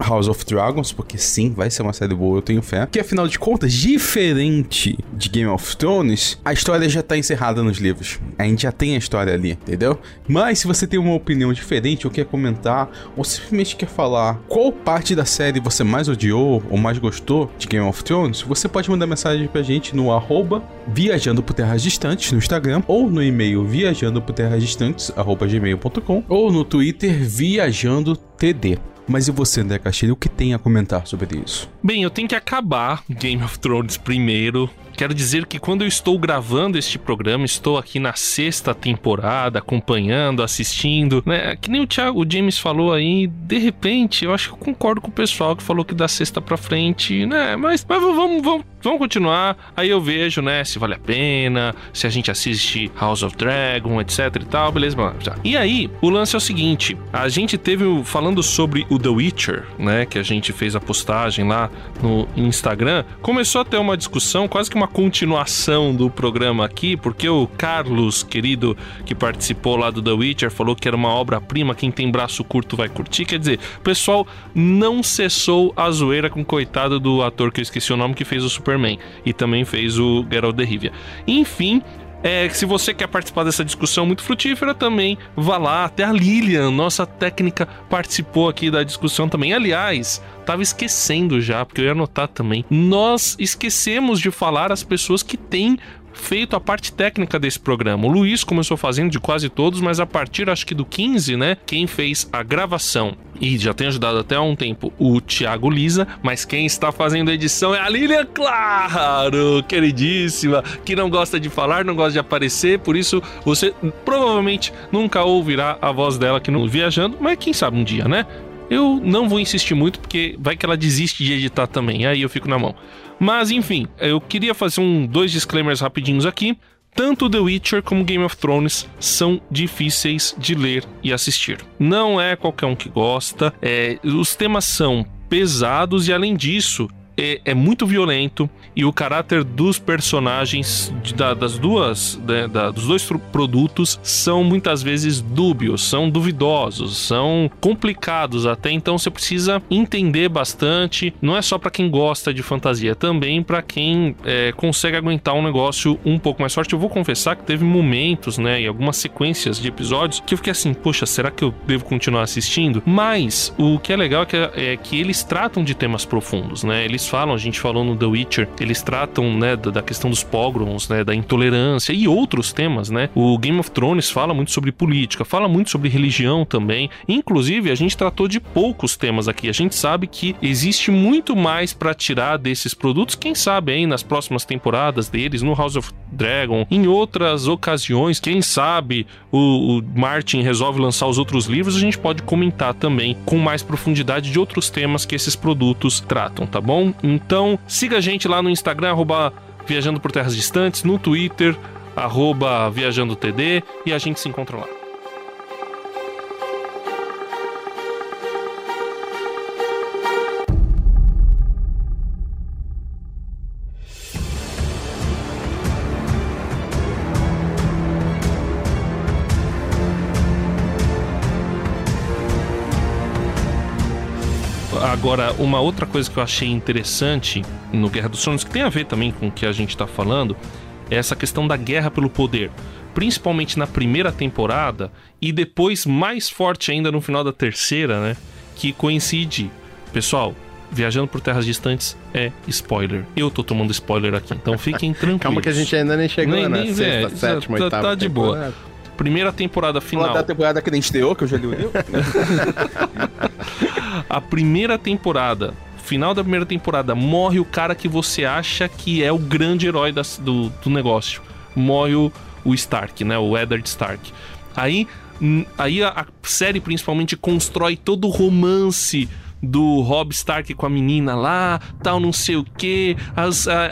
House of Dragons, porque sim, vai ser uma série boa, eu tenho fé. Que afinal de contas, diferente de Game of Thrones, a história já tá encerrada nos livros. A gente já tem a história ali, entendeu? Mas se você tem uma opinião diferente, ou quer comentar, ou simplesmente quer falar qual parte da série você mais odiou ou mais gostou de Game of Thrones, você pode mandar mensagem pra gente no arroba viajando por terras distantes no Instagram ou no e-mail viajando por terras distantes arroba gmail.com ou no Twitter viajando TD. Mas e você, André Castilho, o que tem a comentar sobre isso? Bem, eu tenho que acabar Game of Thrones primeiro, Quero dizer que quando eu estou gravando este programa, estou aqui na sexta temporada, acompanhando, assistindo, né? Que nem o Thiago, o James falou aí, de repente, eu acho que eu concordo com o pessoal que falou que da sexta pra frente, né? Mas, mas vamos, vamos, vamos continuar. Aí eu vejo, né, se vale a pena, se a gente assiste House of Dragon, etc e tal, beleza. E aí, o lance é o seguinte: a gente teve falando sobre o The Witcher, né? Que a gente fez a postagem lá no Instagram, começou a ter uma discussão, quase que uma continuação do programa aqui, porque o Carlos, querido, que participou lá do The Witcher, falou que era uma obra-prima, quem tem braço curto vai curtir. Quer dizer, o pessoal não cessou a zoeira com o coitado do ator que eu esqueci o nome, que fez o Superman e também fez o Geralt de Rivia. Enfim, é, se você quer participar dessa discussão muito frutífera, também vá lá. Até a Lilian, nossa técnica, participou aqui da discussão também. Aliás, tava esquecendo já, porque eu ia anotar também. Nós esquecemos de falar as pessoas que têm feito a parte técnica desse programa. O Luiz começou fazendo de quase todos, mas a partir acho que do 15, né? Quem fez a gravação e já tem ajudado até há um tempo o Thiago Lisa, mas quem está fazendo a edição é a Lilian Claro, queridíssima, que não gosta de falar, não gosta de aparecer, por isso você provavelmente nunca ouvirá a voz dela aqui no Viajando, mas quem sabe um dia, né? Eu não vou insistir muito porque vai que ela desiste de editar também, aí eu fico na mão. Mas enfim, eu queria fazer um dois disclaimers rapidinhos aqui. Tanto The Witcher como Game of Thrones são difíceis de ler e assistir. Não é qualquer um que gosta. É, os temas são pesados e além disso, é, é muito violento e o caráter dos personagens de, da, das duas né, da, dos dois produtos são muitas vezes dúbios, são duvidosos, são complicados até então você precisa entender bastante. Não é só para quem gosta de fantasia, é também para quem é, consegue aguentar um negócio um pouco mais forte. Eu vou confessar que teve momentos, né, e algumas sequências de episódios que eu fiquei assim, poxa, será que eu devo continuar assistindo? Mas o que é legal é que, é que eles tratam de temas profundos, né? Eles falam, a gente falou no The Witcher, eles tratam, né, da, da questão dos pogroms, né, da intolerância e outros temas, né? O Game of Thrones fala muito sobre política, fala muito sobre religião também. Inclusive, a gente tratou de poucos temas aqui. A gente sabe que existe muito mais para tirar desses produtos, quem sabe aí nas próximas temporadas deles, no House of Dragon, em outras ocasiões, quem sabe o, o Martin resolve lançar os outros livros, a gente pode comentar também com mais profundidade de outros temas que esses produtos tratam, tá bom? Então, siga a gente lá no Instagram, arroba Viajando por Terras Distantes, no Twitter, arroba ViajandoTD, e a gente se encontra lá. Agora, uma outra coisa que eu achei interessante no Guerra dos Tronos, que tem a ver também com o que a gente está falando, é essa questão da guerra pelo poder. Principalmente na primeira temporada e depois mais forte ainda no final da terceira, né? Que coincide. Pessoal, Viajando por Terras Distantes é spoiler. Eu tô tomando spoiler aqui, então fiquem tranquilos. Calma que a gente ainda nem chegou nem, na nem, sexta, é, sétima, tá, oitava Tá de boa. Primeira temporada final. Fala da temporada que nem estreou, que eu já li o livro. a primeira temporada, final da primeira temporada, morre o cara que você acha que é o grande herói do, do negócio. Morre o, o Stark, né? O Eddard Stark. Aí, aí a, a série principalmente constrói todo o romance do Rob Stark com a menina lá, tal, não sei o que.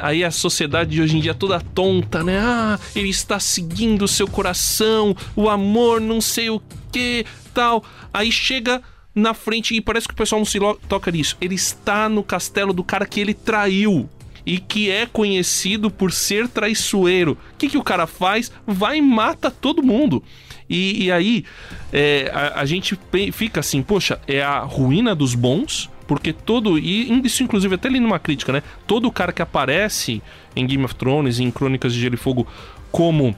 aí a sociedade de hoje em dia é toda tonta, né? Ah, ele está seguindo o seu coração, o amor, não sei o que, tal. Aí chega na frente e parece que o pessoal não se toca nisso. Ele está no castelo do cara que ele traiu e que é conhecido por ser traiçoeiro. O que, que o cara faz? Vai e mata todo mundo. E, e aí é, a, a, gente fica assim, poxa, é a ruína dos bons, porque todo. E isso, inclusive, até ali numa crítica, né? Todo cara que aparece em Game of Thrones, em Crônicas de Gelo e Fogo, como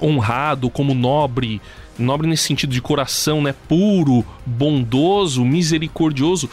honrado, como nobre, nobre nesse sentido de coração, né? Puro, bondoso, misericordioso.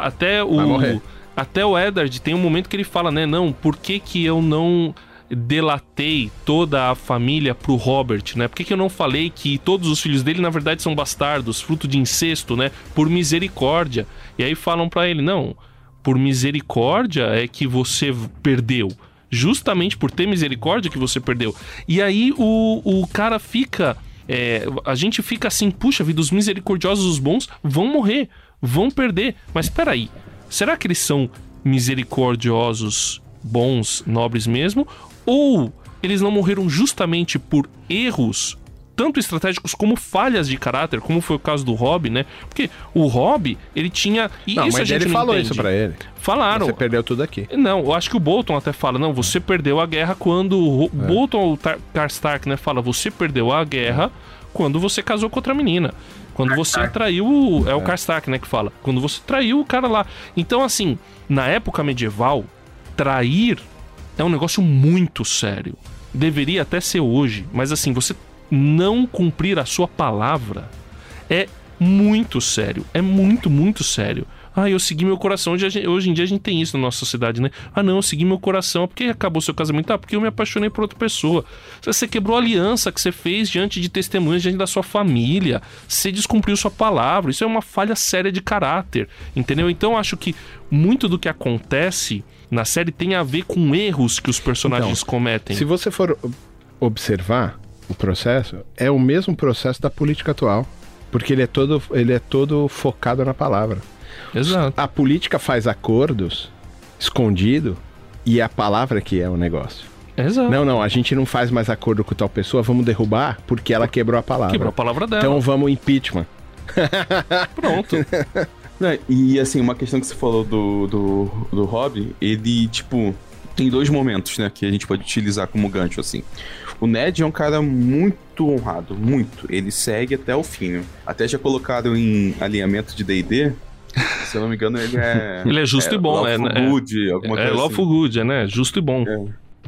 Até o. Até o Eddard tem um momento que ele fala, né? Não, por que, que eu não delatei toda a família pro Robert, né? Por que, que eu não falei que todos os filhos dele, na verdade, são bastardos, fruto de incesto, né? Por misericórdia. E aí falam para ele, não, por misericórdia é que você perdeu justamente por ter misericórdia que você perdeu. E aí o, o cara fica. É, a gente fica assim, puxa vida, os misericordiosos, os bons, vão morrer, vão perder. Mas peraí, será que eles são misericordiosos, bons, nobres mesmo? Ou eles não morreram justamente por erros tanto estratégicos como falhas de caráter, como foi o caso do Rob, né? Porque o Rob, ele tinha. E não, isso mas a gente ele falou entende. isso pra ele. Falaram. Você perdeu tudo aqui. Não, eu acho que o Bolton até fala, não, você perdeu a guerra quando. O é. Bolton, o Karstark, né, fala, você perdeu a guerra quando você casou com outra menina. Quando você traiu. É o é. Karstark, né, que fala. Quando você traiu o cara lá. Então, assim, na época medieval, trair é um negócio muito sério. Deveria até ser hoje, mas assim, você não cumprir a sua palavra é muito sério. É muito, muito sério. Ah, eu segui meu coração. Hoje, hoje em dia a gente tem isso na nossa sociedade, né? Ah, não, eu segui meu coração. Por que acabou seu casamento? Ah, porque eu me apaixonei por outra pessoa. Você quebrou a aliança que você fez diante de testemunhas, diante da sua família. Você descumpriu sua palavra. Isso é uma falha séria de caráter, entendeu? Então acho que muito do que acontece na série tem a ver com erros que os personagens então, cometem. Se você for observar o processo, é o mesmo processo da política atual. Porque ele é todo, ele é todo focado na palavra. Exato. A política faz acordos escondido e é a palavra que é o negócio. Exato. Não, não, a gente não faz mais acordo com tal pessoa, vamos derrubar porque ela quebrou a palavra. Quebrou a palavra dela. Então vamos impeachment. Pronto. Não, e assim, uma questão que você falou do, do, do Hobby, ele, tipo, tem dois momentos, né, que a gente pode utilizar como gancho, assim. O Ned é um cara muito honrado, muito. Ele segue até o fim. né? Até já colocaram em alinhamento de D&D, se eu não me engano, ele é... Ele é justo e bom, é, né? Good, alguma É coisa lawful assim. good, é, né? Justo e bom.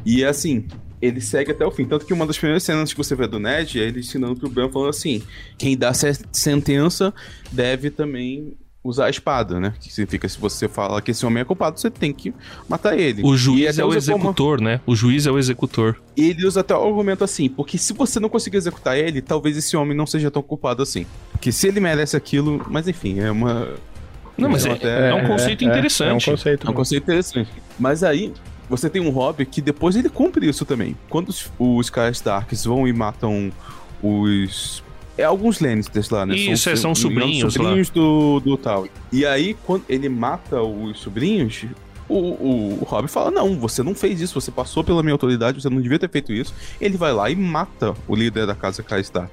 E assim, ele segue até o fim. Tanto que uma das primeiras cenas que você vê do Ned é ele ensinando pro Bran falando assim: quem dá se- sentença deve também usar a espada, né? Que significa se você fala que esse homem é culpado, você tem que matar ele. O juiz é o usa como- executor, né? O juiz é o executor. Ele usa até o argumento assim, porque se você não conseguir executar ele, talvez esse homem não seja tão culpado assim. Porque se ele merece aquilo, mas enfim, é uma. Não, mas é, até- é um conceito É, é um interessante. conceito. É um conceito interessante. Mas aí, você tem um hobby que depois ele cumpre isso também. Quando os, os caras Darks vão e matam os. É alguns Lannisters lá, né? Isso, é, são me engano, sobrinhos sobrinhos do, do tal. E aí, quando ele mata os sobrinhos, o, o, o Hobby fala: Não, você não fez isso, você passou pela minha autoridade, você não devia ter feito isso. Ele vai lá e mata o líder da casa Kaistar.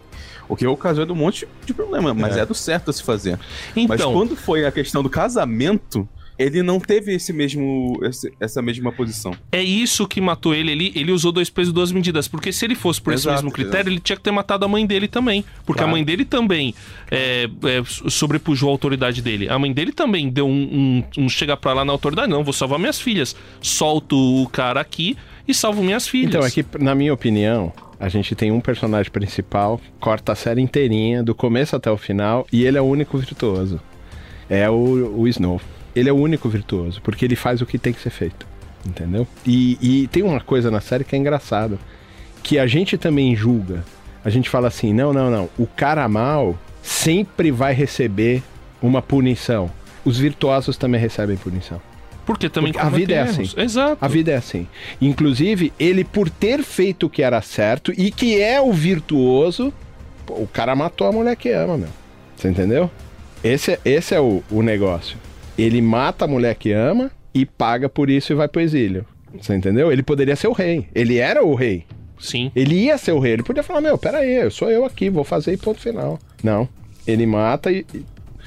O que ocasionou um monte de problema, mas É. é, do certo a se fazer. Mas Então, quando foi a questão do casamento, ele não teve esse mesmo, esse- essa mesma posição. é isso que matou ele. ele. Ele usou dois pesos e duas medidas. Porque se ele fosse por esse Exato, mesmo critério, ele tinha que ter matado a mãe dele também. Porque Claro. a mãe dele também é, é, sobrepujou a autoridade dele. A mãe dele também deu um, um, um chega pra lá na autoridade. Não, vou salvar minhas filhas. Solto o cara aqui e salvo minhas filhas. Então, é que, na minha opinião, a gente tem um personagem principal, corta a série inteirinha, do começo até o final, e ele é o único virtuoso. É o, o Snow. Ele é o único virtuoso, porque ele faz o que tem que ser feito. Entendeu? E, e tem uma coisa na série que é engraçado, que a gente também julga. A gente fala assim, não, não, não. O cara mal sempre vai receber uma punição. Os virtuosos também recebem punição. Porque também Porque a vida é cometem erros. Exato. A vida é assim. Inclusive, ele, por ter feito o que era certo e que é o virtuoso, o cara matou a mulher que ama, meu. Você entendeu? Esse, é- esse é o, o negócio. Ele mata a mulher que ama e paga por isso e vai pro exílio. Você entendeu? Ele poderia ser o rei. Ele era o rei. Sim. Ele ia ser o rei. Ele podia falar: Meu, peraí, eu sou eu aqui, vou fazer e ponto final. Não. Ele mata e.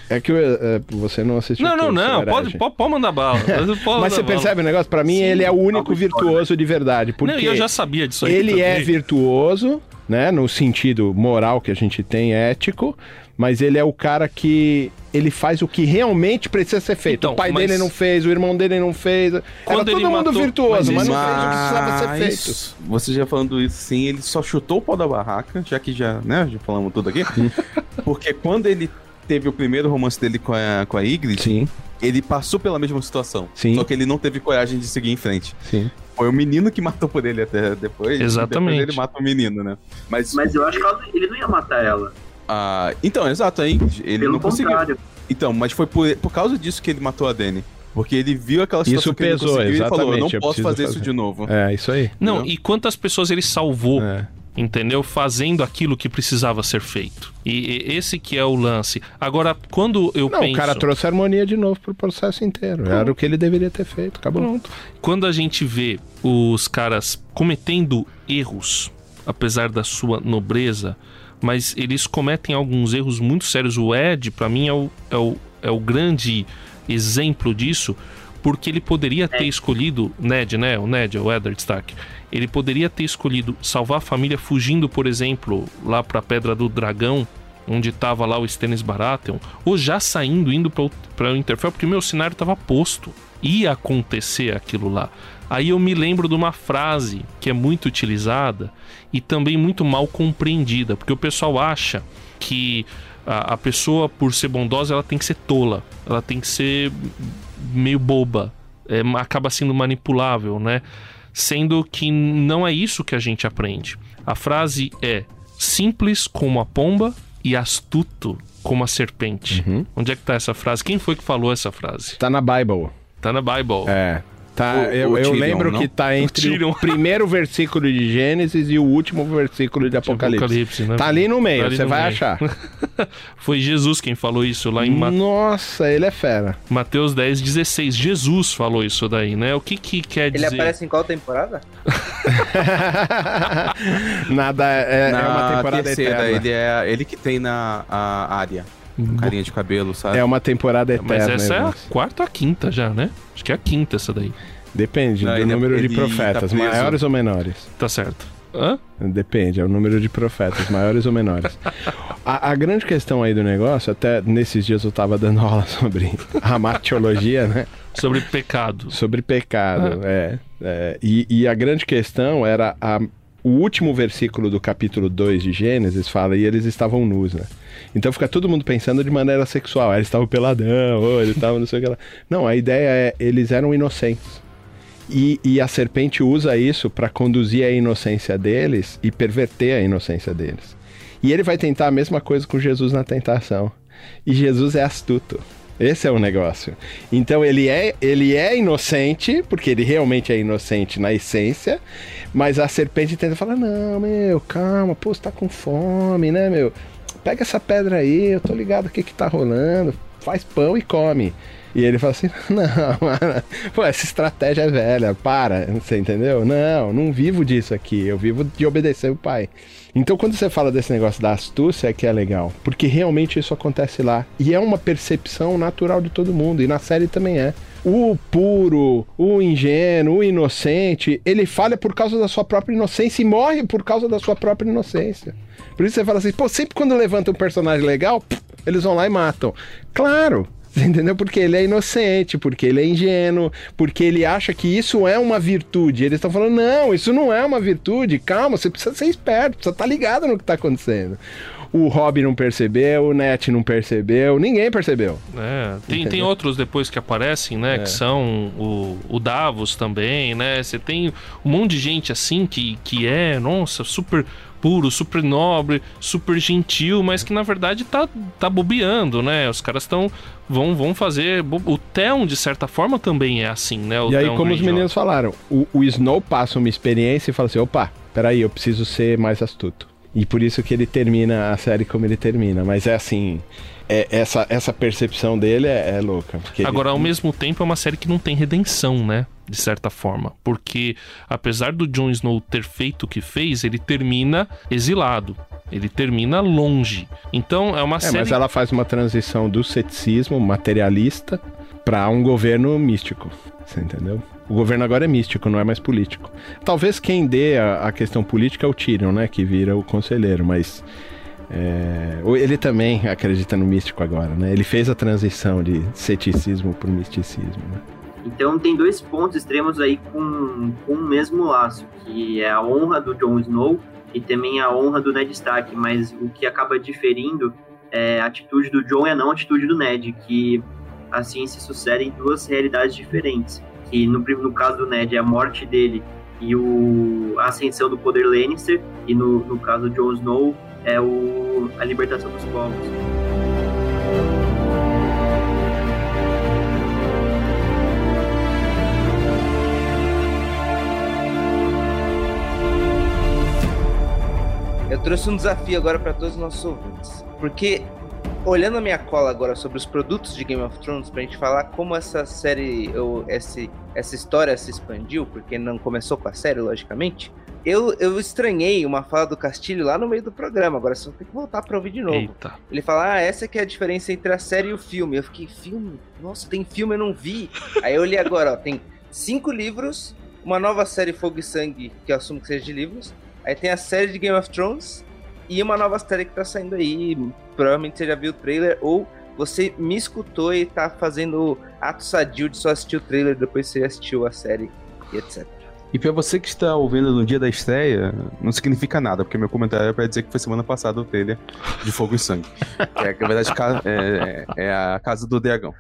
É que é, você não assistiu. Não, não, não. Pode, pode, pode mandar bala. Pode Mas você bala. percebe o negócio? Pra mim, ele é o único virtuoso de verdade. Porque Não, eu já sabia disso aí. ele é virtuoso, né? No sentido moral que a gente tem, ético. Mas ele é o cara que ele faz o que realmente precisa ser feito. Então, o pai mas- dele não fez, o irmão dele não fez. Quando Era todo mundo matou- virtuoso, mas, mas não fez o que precisava ser feito. Você já falando isso sim, ele só chutou o pau da barraca, já que já, né, já falamos tudo aqui. Porque quando ele teve o primeiro romance dele com a, com a Ygritte, Sim, ele passou pela mesma situação. Sim. Só que ele não teve coragem de seguir em frente. sim. Foi o menino que matou por ele até depois. Exatamente. Depois ele mata o menino, né? Mas, Mas eu acho que ele não ia matar ela. Ah, então, exato, aí ele Pelo não conseguiu. contrário. Então, mas foi por, por causa disso que ele matou a Dani. Porque ele viu aquela situação Isso que ele conseguiu e falou, eu não eu posso preciso fazer, isso fazer. de novo. É, isso aí. Não, Entendeu? e quantas pessoas ele salvou, É. entendeu? Fazendo aquilo que precisava ser feito. E, e esse que é o lance. Agora, quando eu Não, penso... o cara trouxe harmonia de novo pro processo inteiro. Era o que ele deveria ter feito. Acabou. Pronto. Quando a gente vê os caras cometendo erros, apesar da sua nobreza, mas eles cometem alguns erros muito sérios. O Ed, pra mim, é o, é o, é o grande exemplo disso, porque ele poderia ter escolhido, Ned, né? O Ned, o Eddard Stark. Ele poderia ter escolhido salvar a família fugindo, por exemplo, lá pra Pedra do Dragão, onde tava lá o Stannis Baratheon, ou já saindo, indo pra o- Interfell, porque o meu cenário tava posto. Ia acontecer aquilo lá. Aí eu me lembro de uma frase que é muito utilizada e também muito mal compreendida, porque o pessoal acha que a, a pessoa, por ser bondosa, ela tem que ser tola, ela tem que ser meio boba, é, acaba sendo manipulável, né? Sendo que não é isso que a gente aprende. A frase é simples como a pomba e astuto como a serpente. Onde é que tá essa frase? Quem foi que falou essa frase? Tá na Bible. Tá na Bible. É. Tá, O- eu, o eu Tyrion, lembro não? que tá entre o, Tyrion. primeiro versículo de Gênesis e o último versículo de Apocalipse. Apocalipse, né? Tá ali no meio, Tá ali você no vai meio. achar. Foi Jesus quem falou isso lá em Ma- Nossa, ele é fera. Mateus 10, 16. Jesus falou isso daí, né? O que que quer Ele dizer? aparece em qual temporada? Nada é, é Na uma temporada terceira, eterna. ele é ele que tem na a área. Carinha de cabelo, sabe? É uma temporada eterna. Mas essa é a quarta ou a quinta já, né? Acho que é a quinta essa daí. Depende Não, do ele- número de tá profetas, preso. maiores ou menores. Tá certo. Hã? Depende, é o número de profetas, maiores ou menores. A, a grande questão aí do negócio, até nesses dias eu tava dando aula sobre amatiologia, né? Sobre pecado. Sobre pecado, é. é. E, e a grande questão era a- o último versículo do capítulo 2 de Gênesis fala, e eles estavam nus, né? Então fica todo mundo pensando de maneira sexual. Ah, eles estavam peladão, ou eles estavam não sei o que lá. Não, a ideia é, eles eram inocentes. E, e a serpente usa isso para conduzir a inocência deles e perverter a inocência deles. E ele vai tentar a mesma coisa com Jesus na tentação. E Jesus é astuto. Esse é o negócio. Então ele é, ele é inocente, porque ele realmente é inocente na essência, mas a serpente tenta falar: não, meu, calma, pô, você tá com fome, né, meu? Pega essa pedra aí, eu tô ligado o que que tá rolando, faz pão e come. E ele fala assim: não, mano, pô, essa estratégia é velha, para, você entendeu? Não, não vivo disso aqui, eu vivo de obedecer o pai. Então, quando você fala desse negócio da astúcia, é que é legal, porque realmente isso acontece lá. E é uma percepção natural de todo mundo, e na série também é. O puro, o ingênuo, o inocente, ele falha por causa da sua própria inocência e morre por causa da sua própria inocência. Por isso você fala assim, pô, sempre quando levanta um personagem legal, eles vão lá e matam. Claro, entendeu? Porque ele é inocente, porque ele é ingênuo, porque ele acha que isso é uma virtude. Eles estão falando, não, isso não é uma virtude. Calma, você precisa ser esperto, precisa estar ligado no que está acontecendo. O Rob não percebeu, o Net não percebeu, ninguém percebeu. É, tem, tem outros depois que aparecem, né? É. Que são o, o Davos também, né? Você tem um monte de gente assim que, que é, nossa, super puro, super nobre, super gentil, mas que na verdade tá, tá bobeando, né? Os caras estão. Vão, vão fazer. O Theon, de certa forma, também é assim, né? O e aí, como os meninos falaram, o, o Snow passa uma experiência e fala assim: opa, peraí, eu preciso ser mais astuto. E por isso que ele termina a série como ele termina. Mas é assim, é- essa, essa percepção dele é, é louca. porque ele- Agora, ao mesmo tempo, é uma série que não tem redenção, né? De certa forma. Porque, apesar do Jon Snow ter feito o que fez, ele termina exilado. Ele termina longe. Então, é uma É, série. mas ela faz uma transição do ceticismo materialista para um governo místico. Você entendeu? O governo agora é místico, não é mais político. Talvez quem dê a, a questão política é o Tyrion, né? Que vira o conselheiro, mas. é, ele também acredita no místico agora, né? Ele fez a transição de ceticismo para o misticismo. Né? Então tem dois pontos extremos aí com, com o mesmo laço, que é a honra do Jon Snow e também a honra do Ned Stark, mas o que acaba diferindo é a atitude do Jon e a não atitude do Ned, que assim se sucedem duas realidades diferentes, que no, no caso do Ned é a morte dele e o, a ascensão do poder Lannister, e no, no caso do Jon Snow é o, a libertação dos povos. Eu trouxe um desafio agora para todos os nossos ouvintes. Porque, olhando a minha cola agora sobre os produtos de Game of Thrones, pra gente falar como essa série, ou esse, essa história se expandiu, porque não começou com a série, logicamente. Eu, eu estranhei uma fala do Castilho lá no meio do programa. Agora você vai ter que voltar pra ouvir de novo. Eita. Ele fala, ah, essa que é a diferença entre a série e o filme. Eu fiquei, filme? Nossa, tem filme, eu não vi. Aí eu li agora, ó, tem cinco livros, uma nova série Fogo e Sangue, que eu assumo que seja de livros. Aí tem a série de Game of Thrones e uma nova série que tá saindo aí. Provavelmente você já viu o trailer, ou você me escutou e tá fazendo ato sadio de só assistir o trailer depois você assistiu a série e etc. E pra você que está ouvindo no dia da estreia, não significa nada, porque meu comentário é pra dizer que foi semana passada o trailer de Fogo e Sangue. Que é, na verdade, ca- é, é a Casa do Dragão.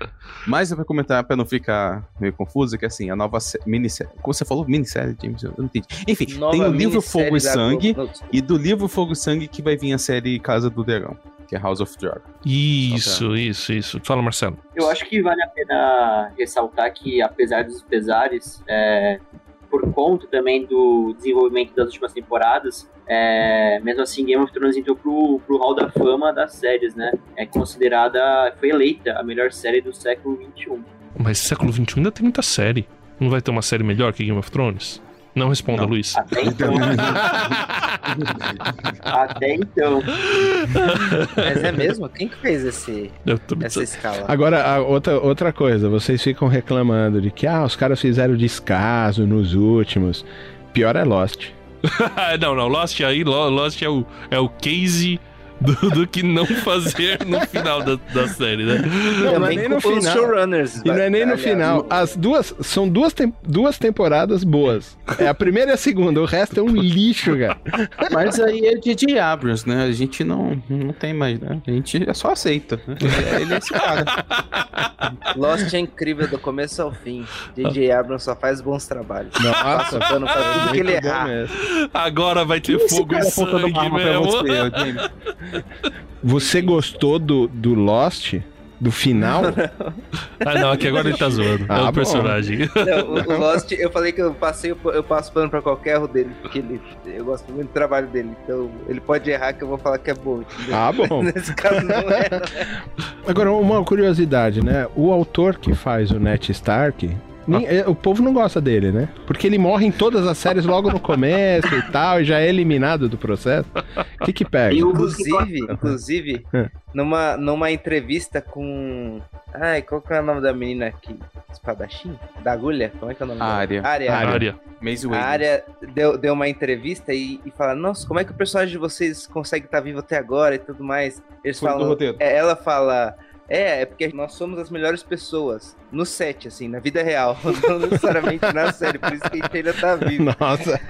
Mas é pra comentar, pra não ficar meio confuso, que assim, a nova sé- minissérie. Como você falou, minissérie, James? Eu não entendi. Enfim, tem o livro Fogo e Sangue, e do livro Fogo e Sangue que vai vir a série Casa do Dragão, que é House of Dragon. Isso, isso, isso. Fala, Marcelo. Eu acho que vale a pena ressaltar que, apesar dos pesares, é, por conta também do desenvolvimento das últimas temporadas, é, mesmo assim, Game of Thrones entrou pro, pro hall da fama das séries, né? É considerada, foi eleita a melhor série do século XXI. Mas século XXI ainda tem muita série. Não vai ter uma série melhor que Game of Thrones? Não responda, Não. Luiz. Até então. Até então. Mas é mesmo? Quem que fez esse, Eu tô essa escala? Agora, a outra, outra coisa, vocês ficam reclamando de que ah, os caras fizeram descaso nos últimos. Pior é Lost. não, não, Lost aí, Lo- Lost é o, é o case do, do que não fazer no final da, da série, né? Não, não é nem no final. showrunners. E não é nem no final. As duas são duas, tem- duas temporadas boas. É a primeira e a segunda, o resto é um lixo, cara. Mas aí é J.J. Abrams, né? A gente não, não tem mais, né? A gente só aceita. né? Ele é esse cara. Lost é incrível do começo ao fim. J.J. Abrams só faz bons trabalhos. Nossa, pano pra tudo que ele errar. Agora vai ter fogo e apontando sangue mesmo. Você, gostou do, do Lost? Do final? Ah, não, aqui agora ele tá zoando. é Ah, o bom. personagem. Não, o, o Lost, eu falei que eu passei, o- eu passo pano pra qualquer erro dele, porque ele, eu gosto muito do trabalho dele. Então, ele pode errar que eu vou falar que é bom. entendeu? Ah, bom. Nesse caso não é. Agora, uma curiosidade, né? O autor que faz o Ned Stark, é, o povo não gosta dele, né? Porque ele morre em todas as séries logo no começo e tal, e já é eliminado do processo. O que que pega? Inclusive, inclusive, É. numa, numa entrevista com. Ai, qual que é o nome da menina aqui? Espadachim? Da agulha? Como é que é o nome A dela? Área. Maze A área deu, deu uma entrevista e, e fala: Nossa, como é que o personagem de vocês consegue estar vivo até agora e tudo mais? Eles Foi falam. é, ela fala. É, é porque nós somos as melhores pessoas no set, assim, na vida real, não necessariamente na série, por isso que a gente ainda tá vivo. Nossa,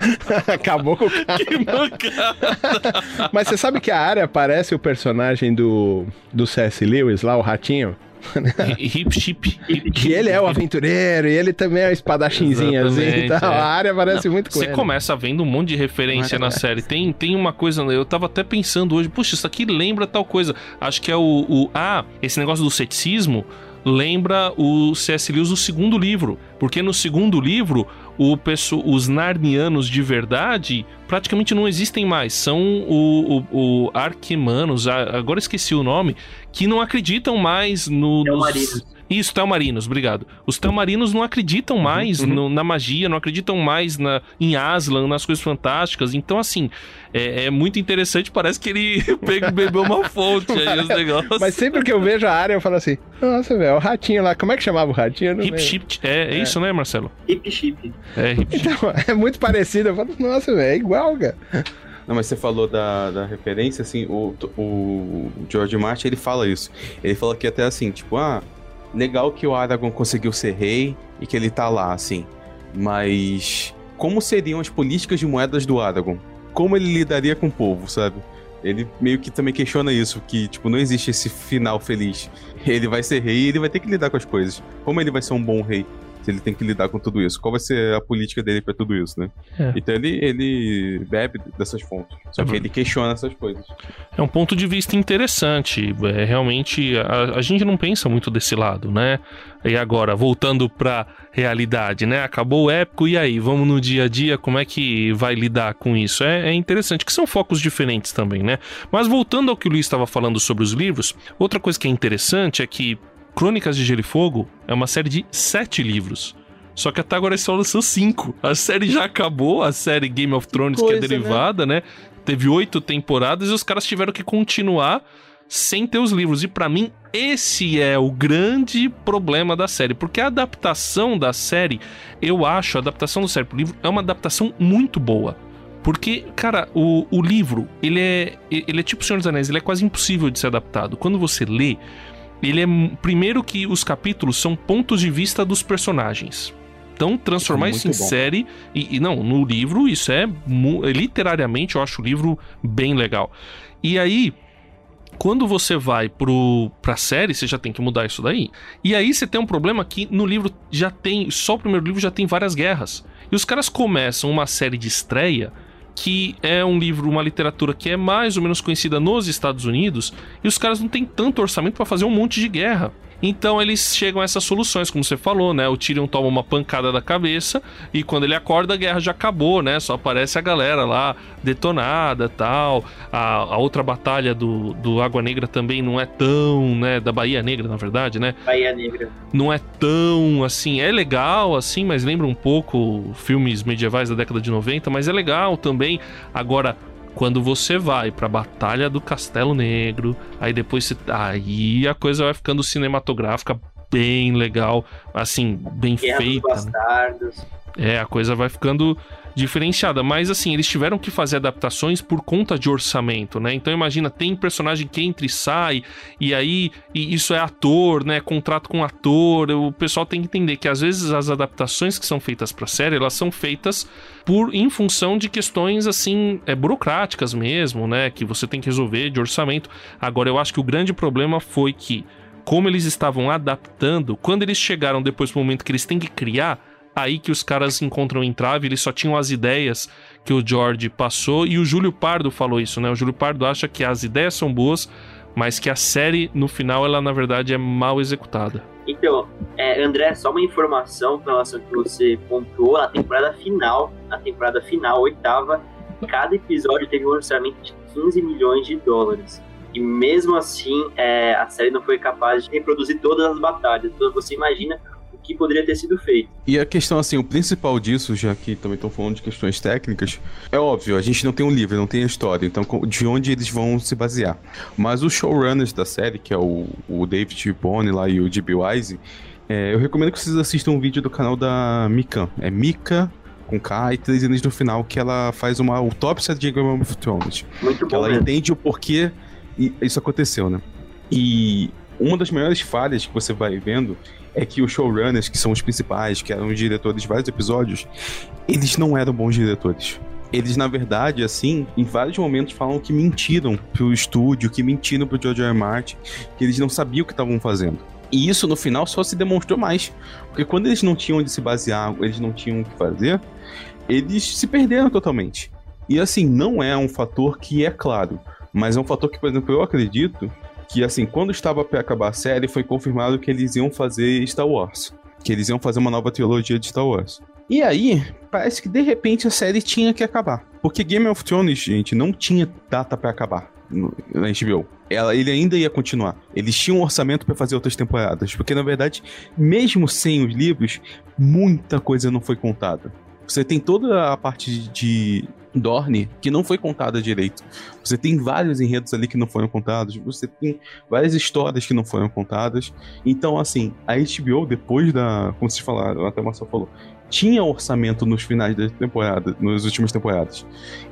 acabou com o cara. Que mancada. Mas você sabe que a área parece o personagem do, do C.S. Lewis lá, o ratinho? Hip chip. Que ele é o aventureiro e ele também é o espadachinzinho assim e tal. é. A área parece muito com Você ele. começa vendo um monte de referência na série. Tem, tem uma coisa, eu tava até pensando hoje, puxa, isso aqui lembra tal coisa. Acho que é o. o ah, esse negócio do ceticismo lembra o C.S. Lewis do segundo livro. Porque no segundo livro, o os narnianos de verdade praticamente não existem mais. São o, o, o arquimanos, agora esqueci o nome, que não acreditam mais no, nos. Isso, Telmarinos, obrigado. Os Telmarinos não acreditam mais no- na magia, não acreditam mais na, em Aslan, nas coisas fantásticas. Então, assim, é, é muito interessante. Parece que ele pega, bebeu uma fonte aí, os negócios. Mas sempre que eu vejo a área, eu falo assim: Nossa, velho, o ratinho lá, como é que chamava o ratinho? Hip lembro. Chip, é, é isso, né, Marcelo? Hip chip. É, hip chip. Então, é muito parecido. Eu falo, nossa, velho, é igual, cara. Não, mas você falou da, da referência, assim, o, o George Martin, ele fala isso. Ele fala que até assim, tipo, ah, legal que o Aragorn conseguiu ser rei e que ele tá lá, assim. Mas como seriam as políticas de moedas do Aragorn? Como ele lidaria com o povo, sabe? Ele meio que também questiona isso, que, tipo, não existe esse final feliz. Ele vai ser rei e ele vai ter que lidar com as coisas. Como ele vai ser um bom rei? Se ele tem que lidar com tudo isso. Qual vai ser a política dele pra tudo isso, né? É. Então ele, ele bebe dessas fontes. Só que ele questiona essas coisas. É um ponto de vista interessante. É, realmente, a, a gente não pensa muito desse lado, né? E agora, voltando pra realidade, né? Acabou o épico, e aí? Vamos no dia a dia, como é que vai lidar com isso? É, é interessante, que são focos diferentes também, né? Mas voltando ao que o Luiz estava falando sobre os livros, outra coisa que é interessante é que Crônicas de Gelo e Fogo é uma série de sete livros. Só que até agora só lançou cinco. A série já acabou, a série Game of Thrones, que é coisa, né? derivada, né? Teve oito temporadas e os caras tiveram que continuar sem ter os livros. E pra mim, esse é o grande problema da série. Porque a adaptação da série, eu acho, a adaptação do série pro livro é uma adaptação muito boa. Porque, cara, o, o livro, ele é, ele é tipo o Senhor dos Anéis, ele é quase impossível de ser adaptado. Quando você lê, ele é. Primeiro que os capítulos são pontos de vista dos personagens. Então, transformar Isso é isso em bom. série. E, e não, no livro, isso é. Literariamente, eu acho o livro bem legal. E aí, quando você vai pro, pra série, você já tem que mudar isso daí. E aí você tem um problema que no livro já tem. Só o primeiro livro já tem várias guerras. E os caras começam uma série de estreia que é um livro, uma literatura que é mais ou menos conhecida nos Estados Unidos, e os caras não têm tanto orçamento pra fazer um monte de guerra. Então eles chegam a essas soluções, como você falou, né? O Tyrion toma uma pancada da cabeça e quando ele acorda a guerra já acabou, né? Só aparece a galera lá detonada tal. A, a outra batalha do, do Água Negra também não é tão, né? Da Bahia Negra, na verdade, né? Bahia Negra. Não é tão assim, é legal assim, mas lembra um pouco filmes medievais da década de 90, mas é legal também. Agora, quando você vai pra Batalha do Castelo Negro, aí depois você, aí a coisa vai ficando cinematográfica bem legal, assim, bem Guerra feita. né? É, a coisa vai ficando diferenciada. Mas assim, eles tiveram que fazer adaptações por conta de orçamento, né? Então imagina, tem personagem que entra e sai, e aí e isso é ator, né? Contrato com ator. O pessoal tem que entender que às vezes as adaptações que são feitas pra série, elas são feitas por em função de questões assim, é, burocráticas mesmo, né? Que você tem que resolver de orçamento. Agora, eu acho que o grande problema foi que, como eles estavam adaptando, quando eles chegaram depois pro momento que eles têm que criar aí que os caras encontram entrave, eles só tinham as ideias que o George passou e o Júlio Pardo falou isso, né? O Júlio Pardo acha que as ideias são boas, mas que a série no final ela na verdade é mal executada. Então, é, André, só uma informação com relação que você pontuou na temporada final, na temporada final, oitava, cada episódio teve um orçamento de 15 milhões de dólares. E mesmo assim, é, a série não foi capaz de reproduzir todas as batalhas. Então você imagina que poderia ter sido feito. E a questão, assim, o principal disso, já que também estão falando de questões técnicas, é óbvio, a gente não tem um livro, não tem a história, então de onde eles vão se basear. Mas os showrunners da série, que é o, o David Bone lá e o D.B. Wise, é, eu recomendo que vocês assistam um vídeo do canal da Mika. É Mika com K e três N's no final, que ela faz uma autópsia de Game of Thrones. Muito Que bom ela entende o porquê isso aconteceu, né? E uma das maiores falhas que você vai vendo é que os showrunners, que são os principais, que eram os diretores de vários episódios, eles não eram bons diretores. Eles, na verdade, assim, em vários momentos falam que mentiram pro estúdio, que mentiram pro George R. R. Martin, que eles não sabiam o que estavam fazendo. E isso, no final, só se demonstrou mais. Porque quando eles não tinham onde se basear, eles não tinham o que fazer, eles se perderam totalmente. E assim, não é um fator que é claro, mas é um fator que, por exemplo, eu acredito que assim, quando estava para acabar a série, foi confirmado que eles iam fazer Star Wars, que eles iam fazer uma nova trilogia de Star Wars. E aí, parece que de repente a série tinha que acabar, porque Game of Thrones, gente, não tinha data para acabar no- na HBO. Ela, ele ainda ia continuar. Eles tinham um orçamento para fazer outras temporadas, porque na verdade, mesmo sem os livros, muita coisa não foi contada. Você tem toda a parte de Dorne que não foi contada direito. Você tem vários enredos ali que não foram contados. Você tem várias histórias que não foram contadas. Então, assim, a HBO, depois da. Como vocês falaram, até o Marcel falou, tinha orçamento nos finais da temporada, nas últimas temporadas.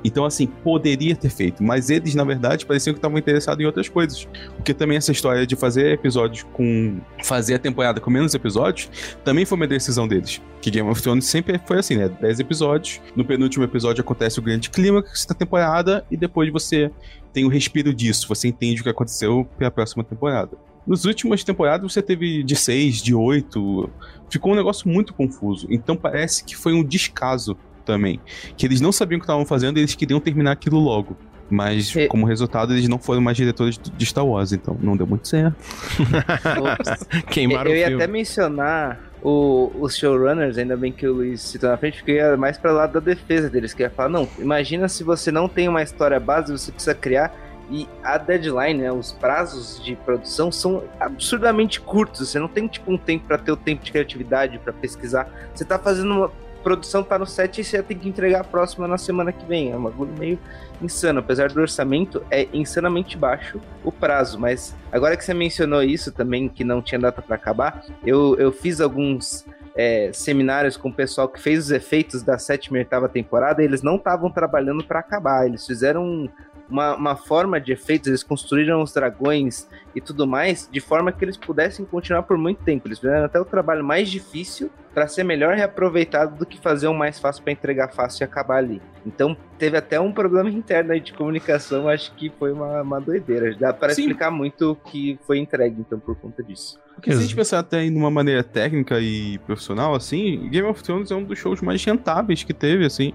Então, assim, poderia ter feito. Mas eles, na verdade, pareciam que estavam interessados em outras coisas. Porque também essa história de fazer episódios com. fazer a temporada com menos episódios também foi uma decisão deles. Que Game of Thrones sempre foi assim, né? 10 episódios. No penúltimo episódio acontece o grande clímax da temporada. E depois você tem o respiro disso. Você entende o que aconteceu para a próxima temporada. Nas últimas temporadas você teve de 6, de 8. Ficou um negócio muito confuso. Então parece que foi um descaso também. Que eles não sabiam o que estavam fazendo e eles queriam terminar aquilo logo. Mas, E- como resultado, eles não foram mais diretores de Star Wars, então não deu muito certo. Queimaram eu o ia até mencionar o- os showrunners, ainda bem que o Luiz citou na frente, porque eu ia mais para lado da defesa deles, que ia falar, não, imagina se você não tem uma história base, você precisa criar, e a deadline, né, os prazos de produção são absurdamente curtos, você não tem tipo um tempo para ter o tempo de criatividade, para pesquisar, você tá fazendo uma produção, tá no set e você tem que entregar a próxima na semana que vem, é um bagulho meio insano, apesar do orçamento, é insanamente baixo o prazo, mas agora que você mencionou isso também, que não tinha data para acabar, eu, eu fiz alguns é, seminários com o pessoal que fez os efeitos da sétima e oitava temporada eles não estavam trabalhando para acabar, eles fizeram uma, uma forma de efeitos, eles construíram os dragões e tudo mais de forma que eles pudessem continuar por muito tempo. Eles fizeram até o trabalho mais difícil para ser melhor reaproveitado do que fazer o mais fácil para entregar fácil e acabar ali. Então teve até um problema interno aí de comunicação, acho que foi uma, uma doideira. Dá para explicar muito o que foi entregue então por conta disso. Porque se a gente pensar até em uma maneira técnica e profissional, assim, Game of Thrones é um dos shows mais rentáveis que teve, assim.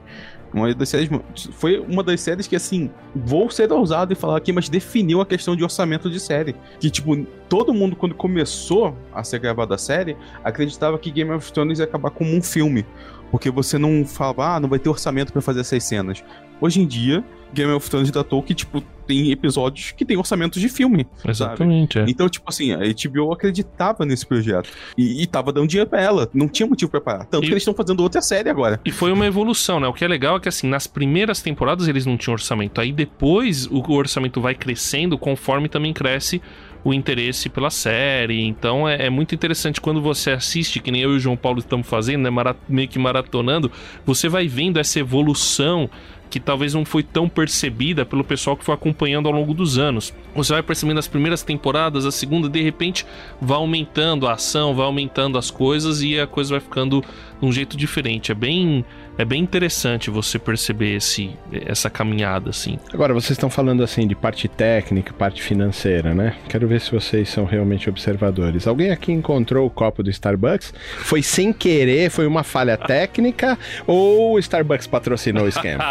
Uma das séries, foi uma das séries que, assim, vou ser ousado e falar aqui, mas definiu a questão de orçamento de série. Que, tipo, todo mundo, quando começou a ser gravada a série, acreditava que Game of Thrones ia acabar como um filme. Porque você não falava, ah, não vai ter orçamento para fazer essas cenas. Hoje em dia, Game of Thrones datou que, tipo, tem episódios que tem orçamentos de filme. Exatamente. É. Então, tipo assim, a HBO acreditava nesse projeto. E, e tava dando dinheiro pra ela. Não tinha motivo pra parar. Tanto e, que eles estão fazendo outra série agora. E foi uma evolução, né? O que é legal é que, assim, nas primeiras temporadas eles não tinham orçamento. Aí depois o orçamento vai crescendo conforme também cresce o interesse pela série. Então é, é, muito interessante quando você assiste, que nem eu e o João Paulo estamos fazendo, né? meio que maratonando, você vai vendo essa evolução que talvez não foi tão percebida pelo pessoal que foi acompanhando ao longo dos anos. Você vai percebendo as primeiras temporadas, a segunda, de repente, vai aumentando a ação, vai aumentando as coisas e a coisa vai ficando de um jeito diferente. É bem é bem interessante você perceber esse, essa caminhada, assim. Agora, vocês estão falando, assim, de parte técnica, parte financeira, né? Quero ver se vocês são realmente observadores. Alguém aqui encontrou o copo do Starbucks? Foi sem querer? Foi uma falha técnica? ou o Starbucks patrocinou o esquema?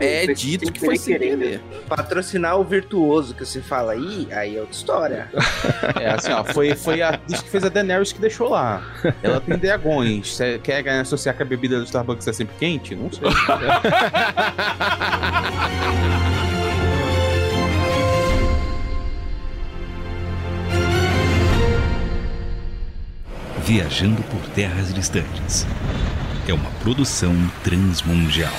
é dito que foi sem querer. Patrocinar o virtuoso que você fala aí, aí é outra história. é, assim, ó, foi, foi a que fez a Daenerys que deixou lá. Ela tem dragões. Você quer ganhar associar que a bebida do Starbucks é sempre quente? Não sei. Viajando por terras distantes. É uma produção transmundial.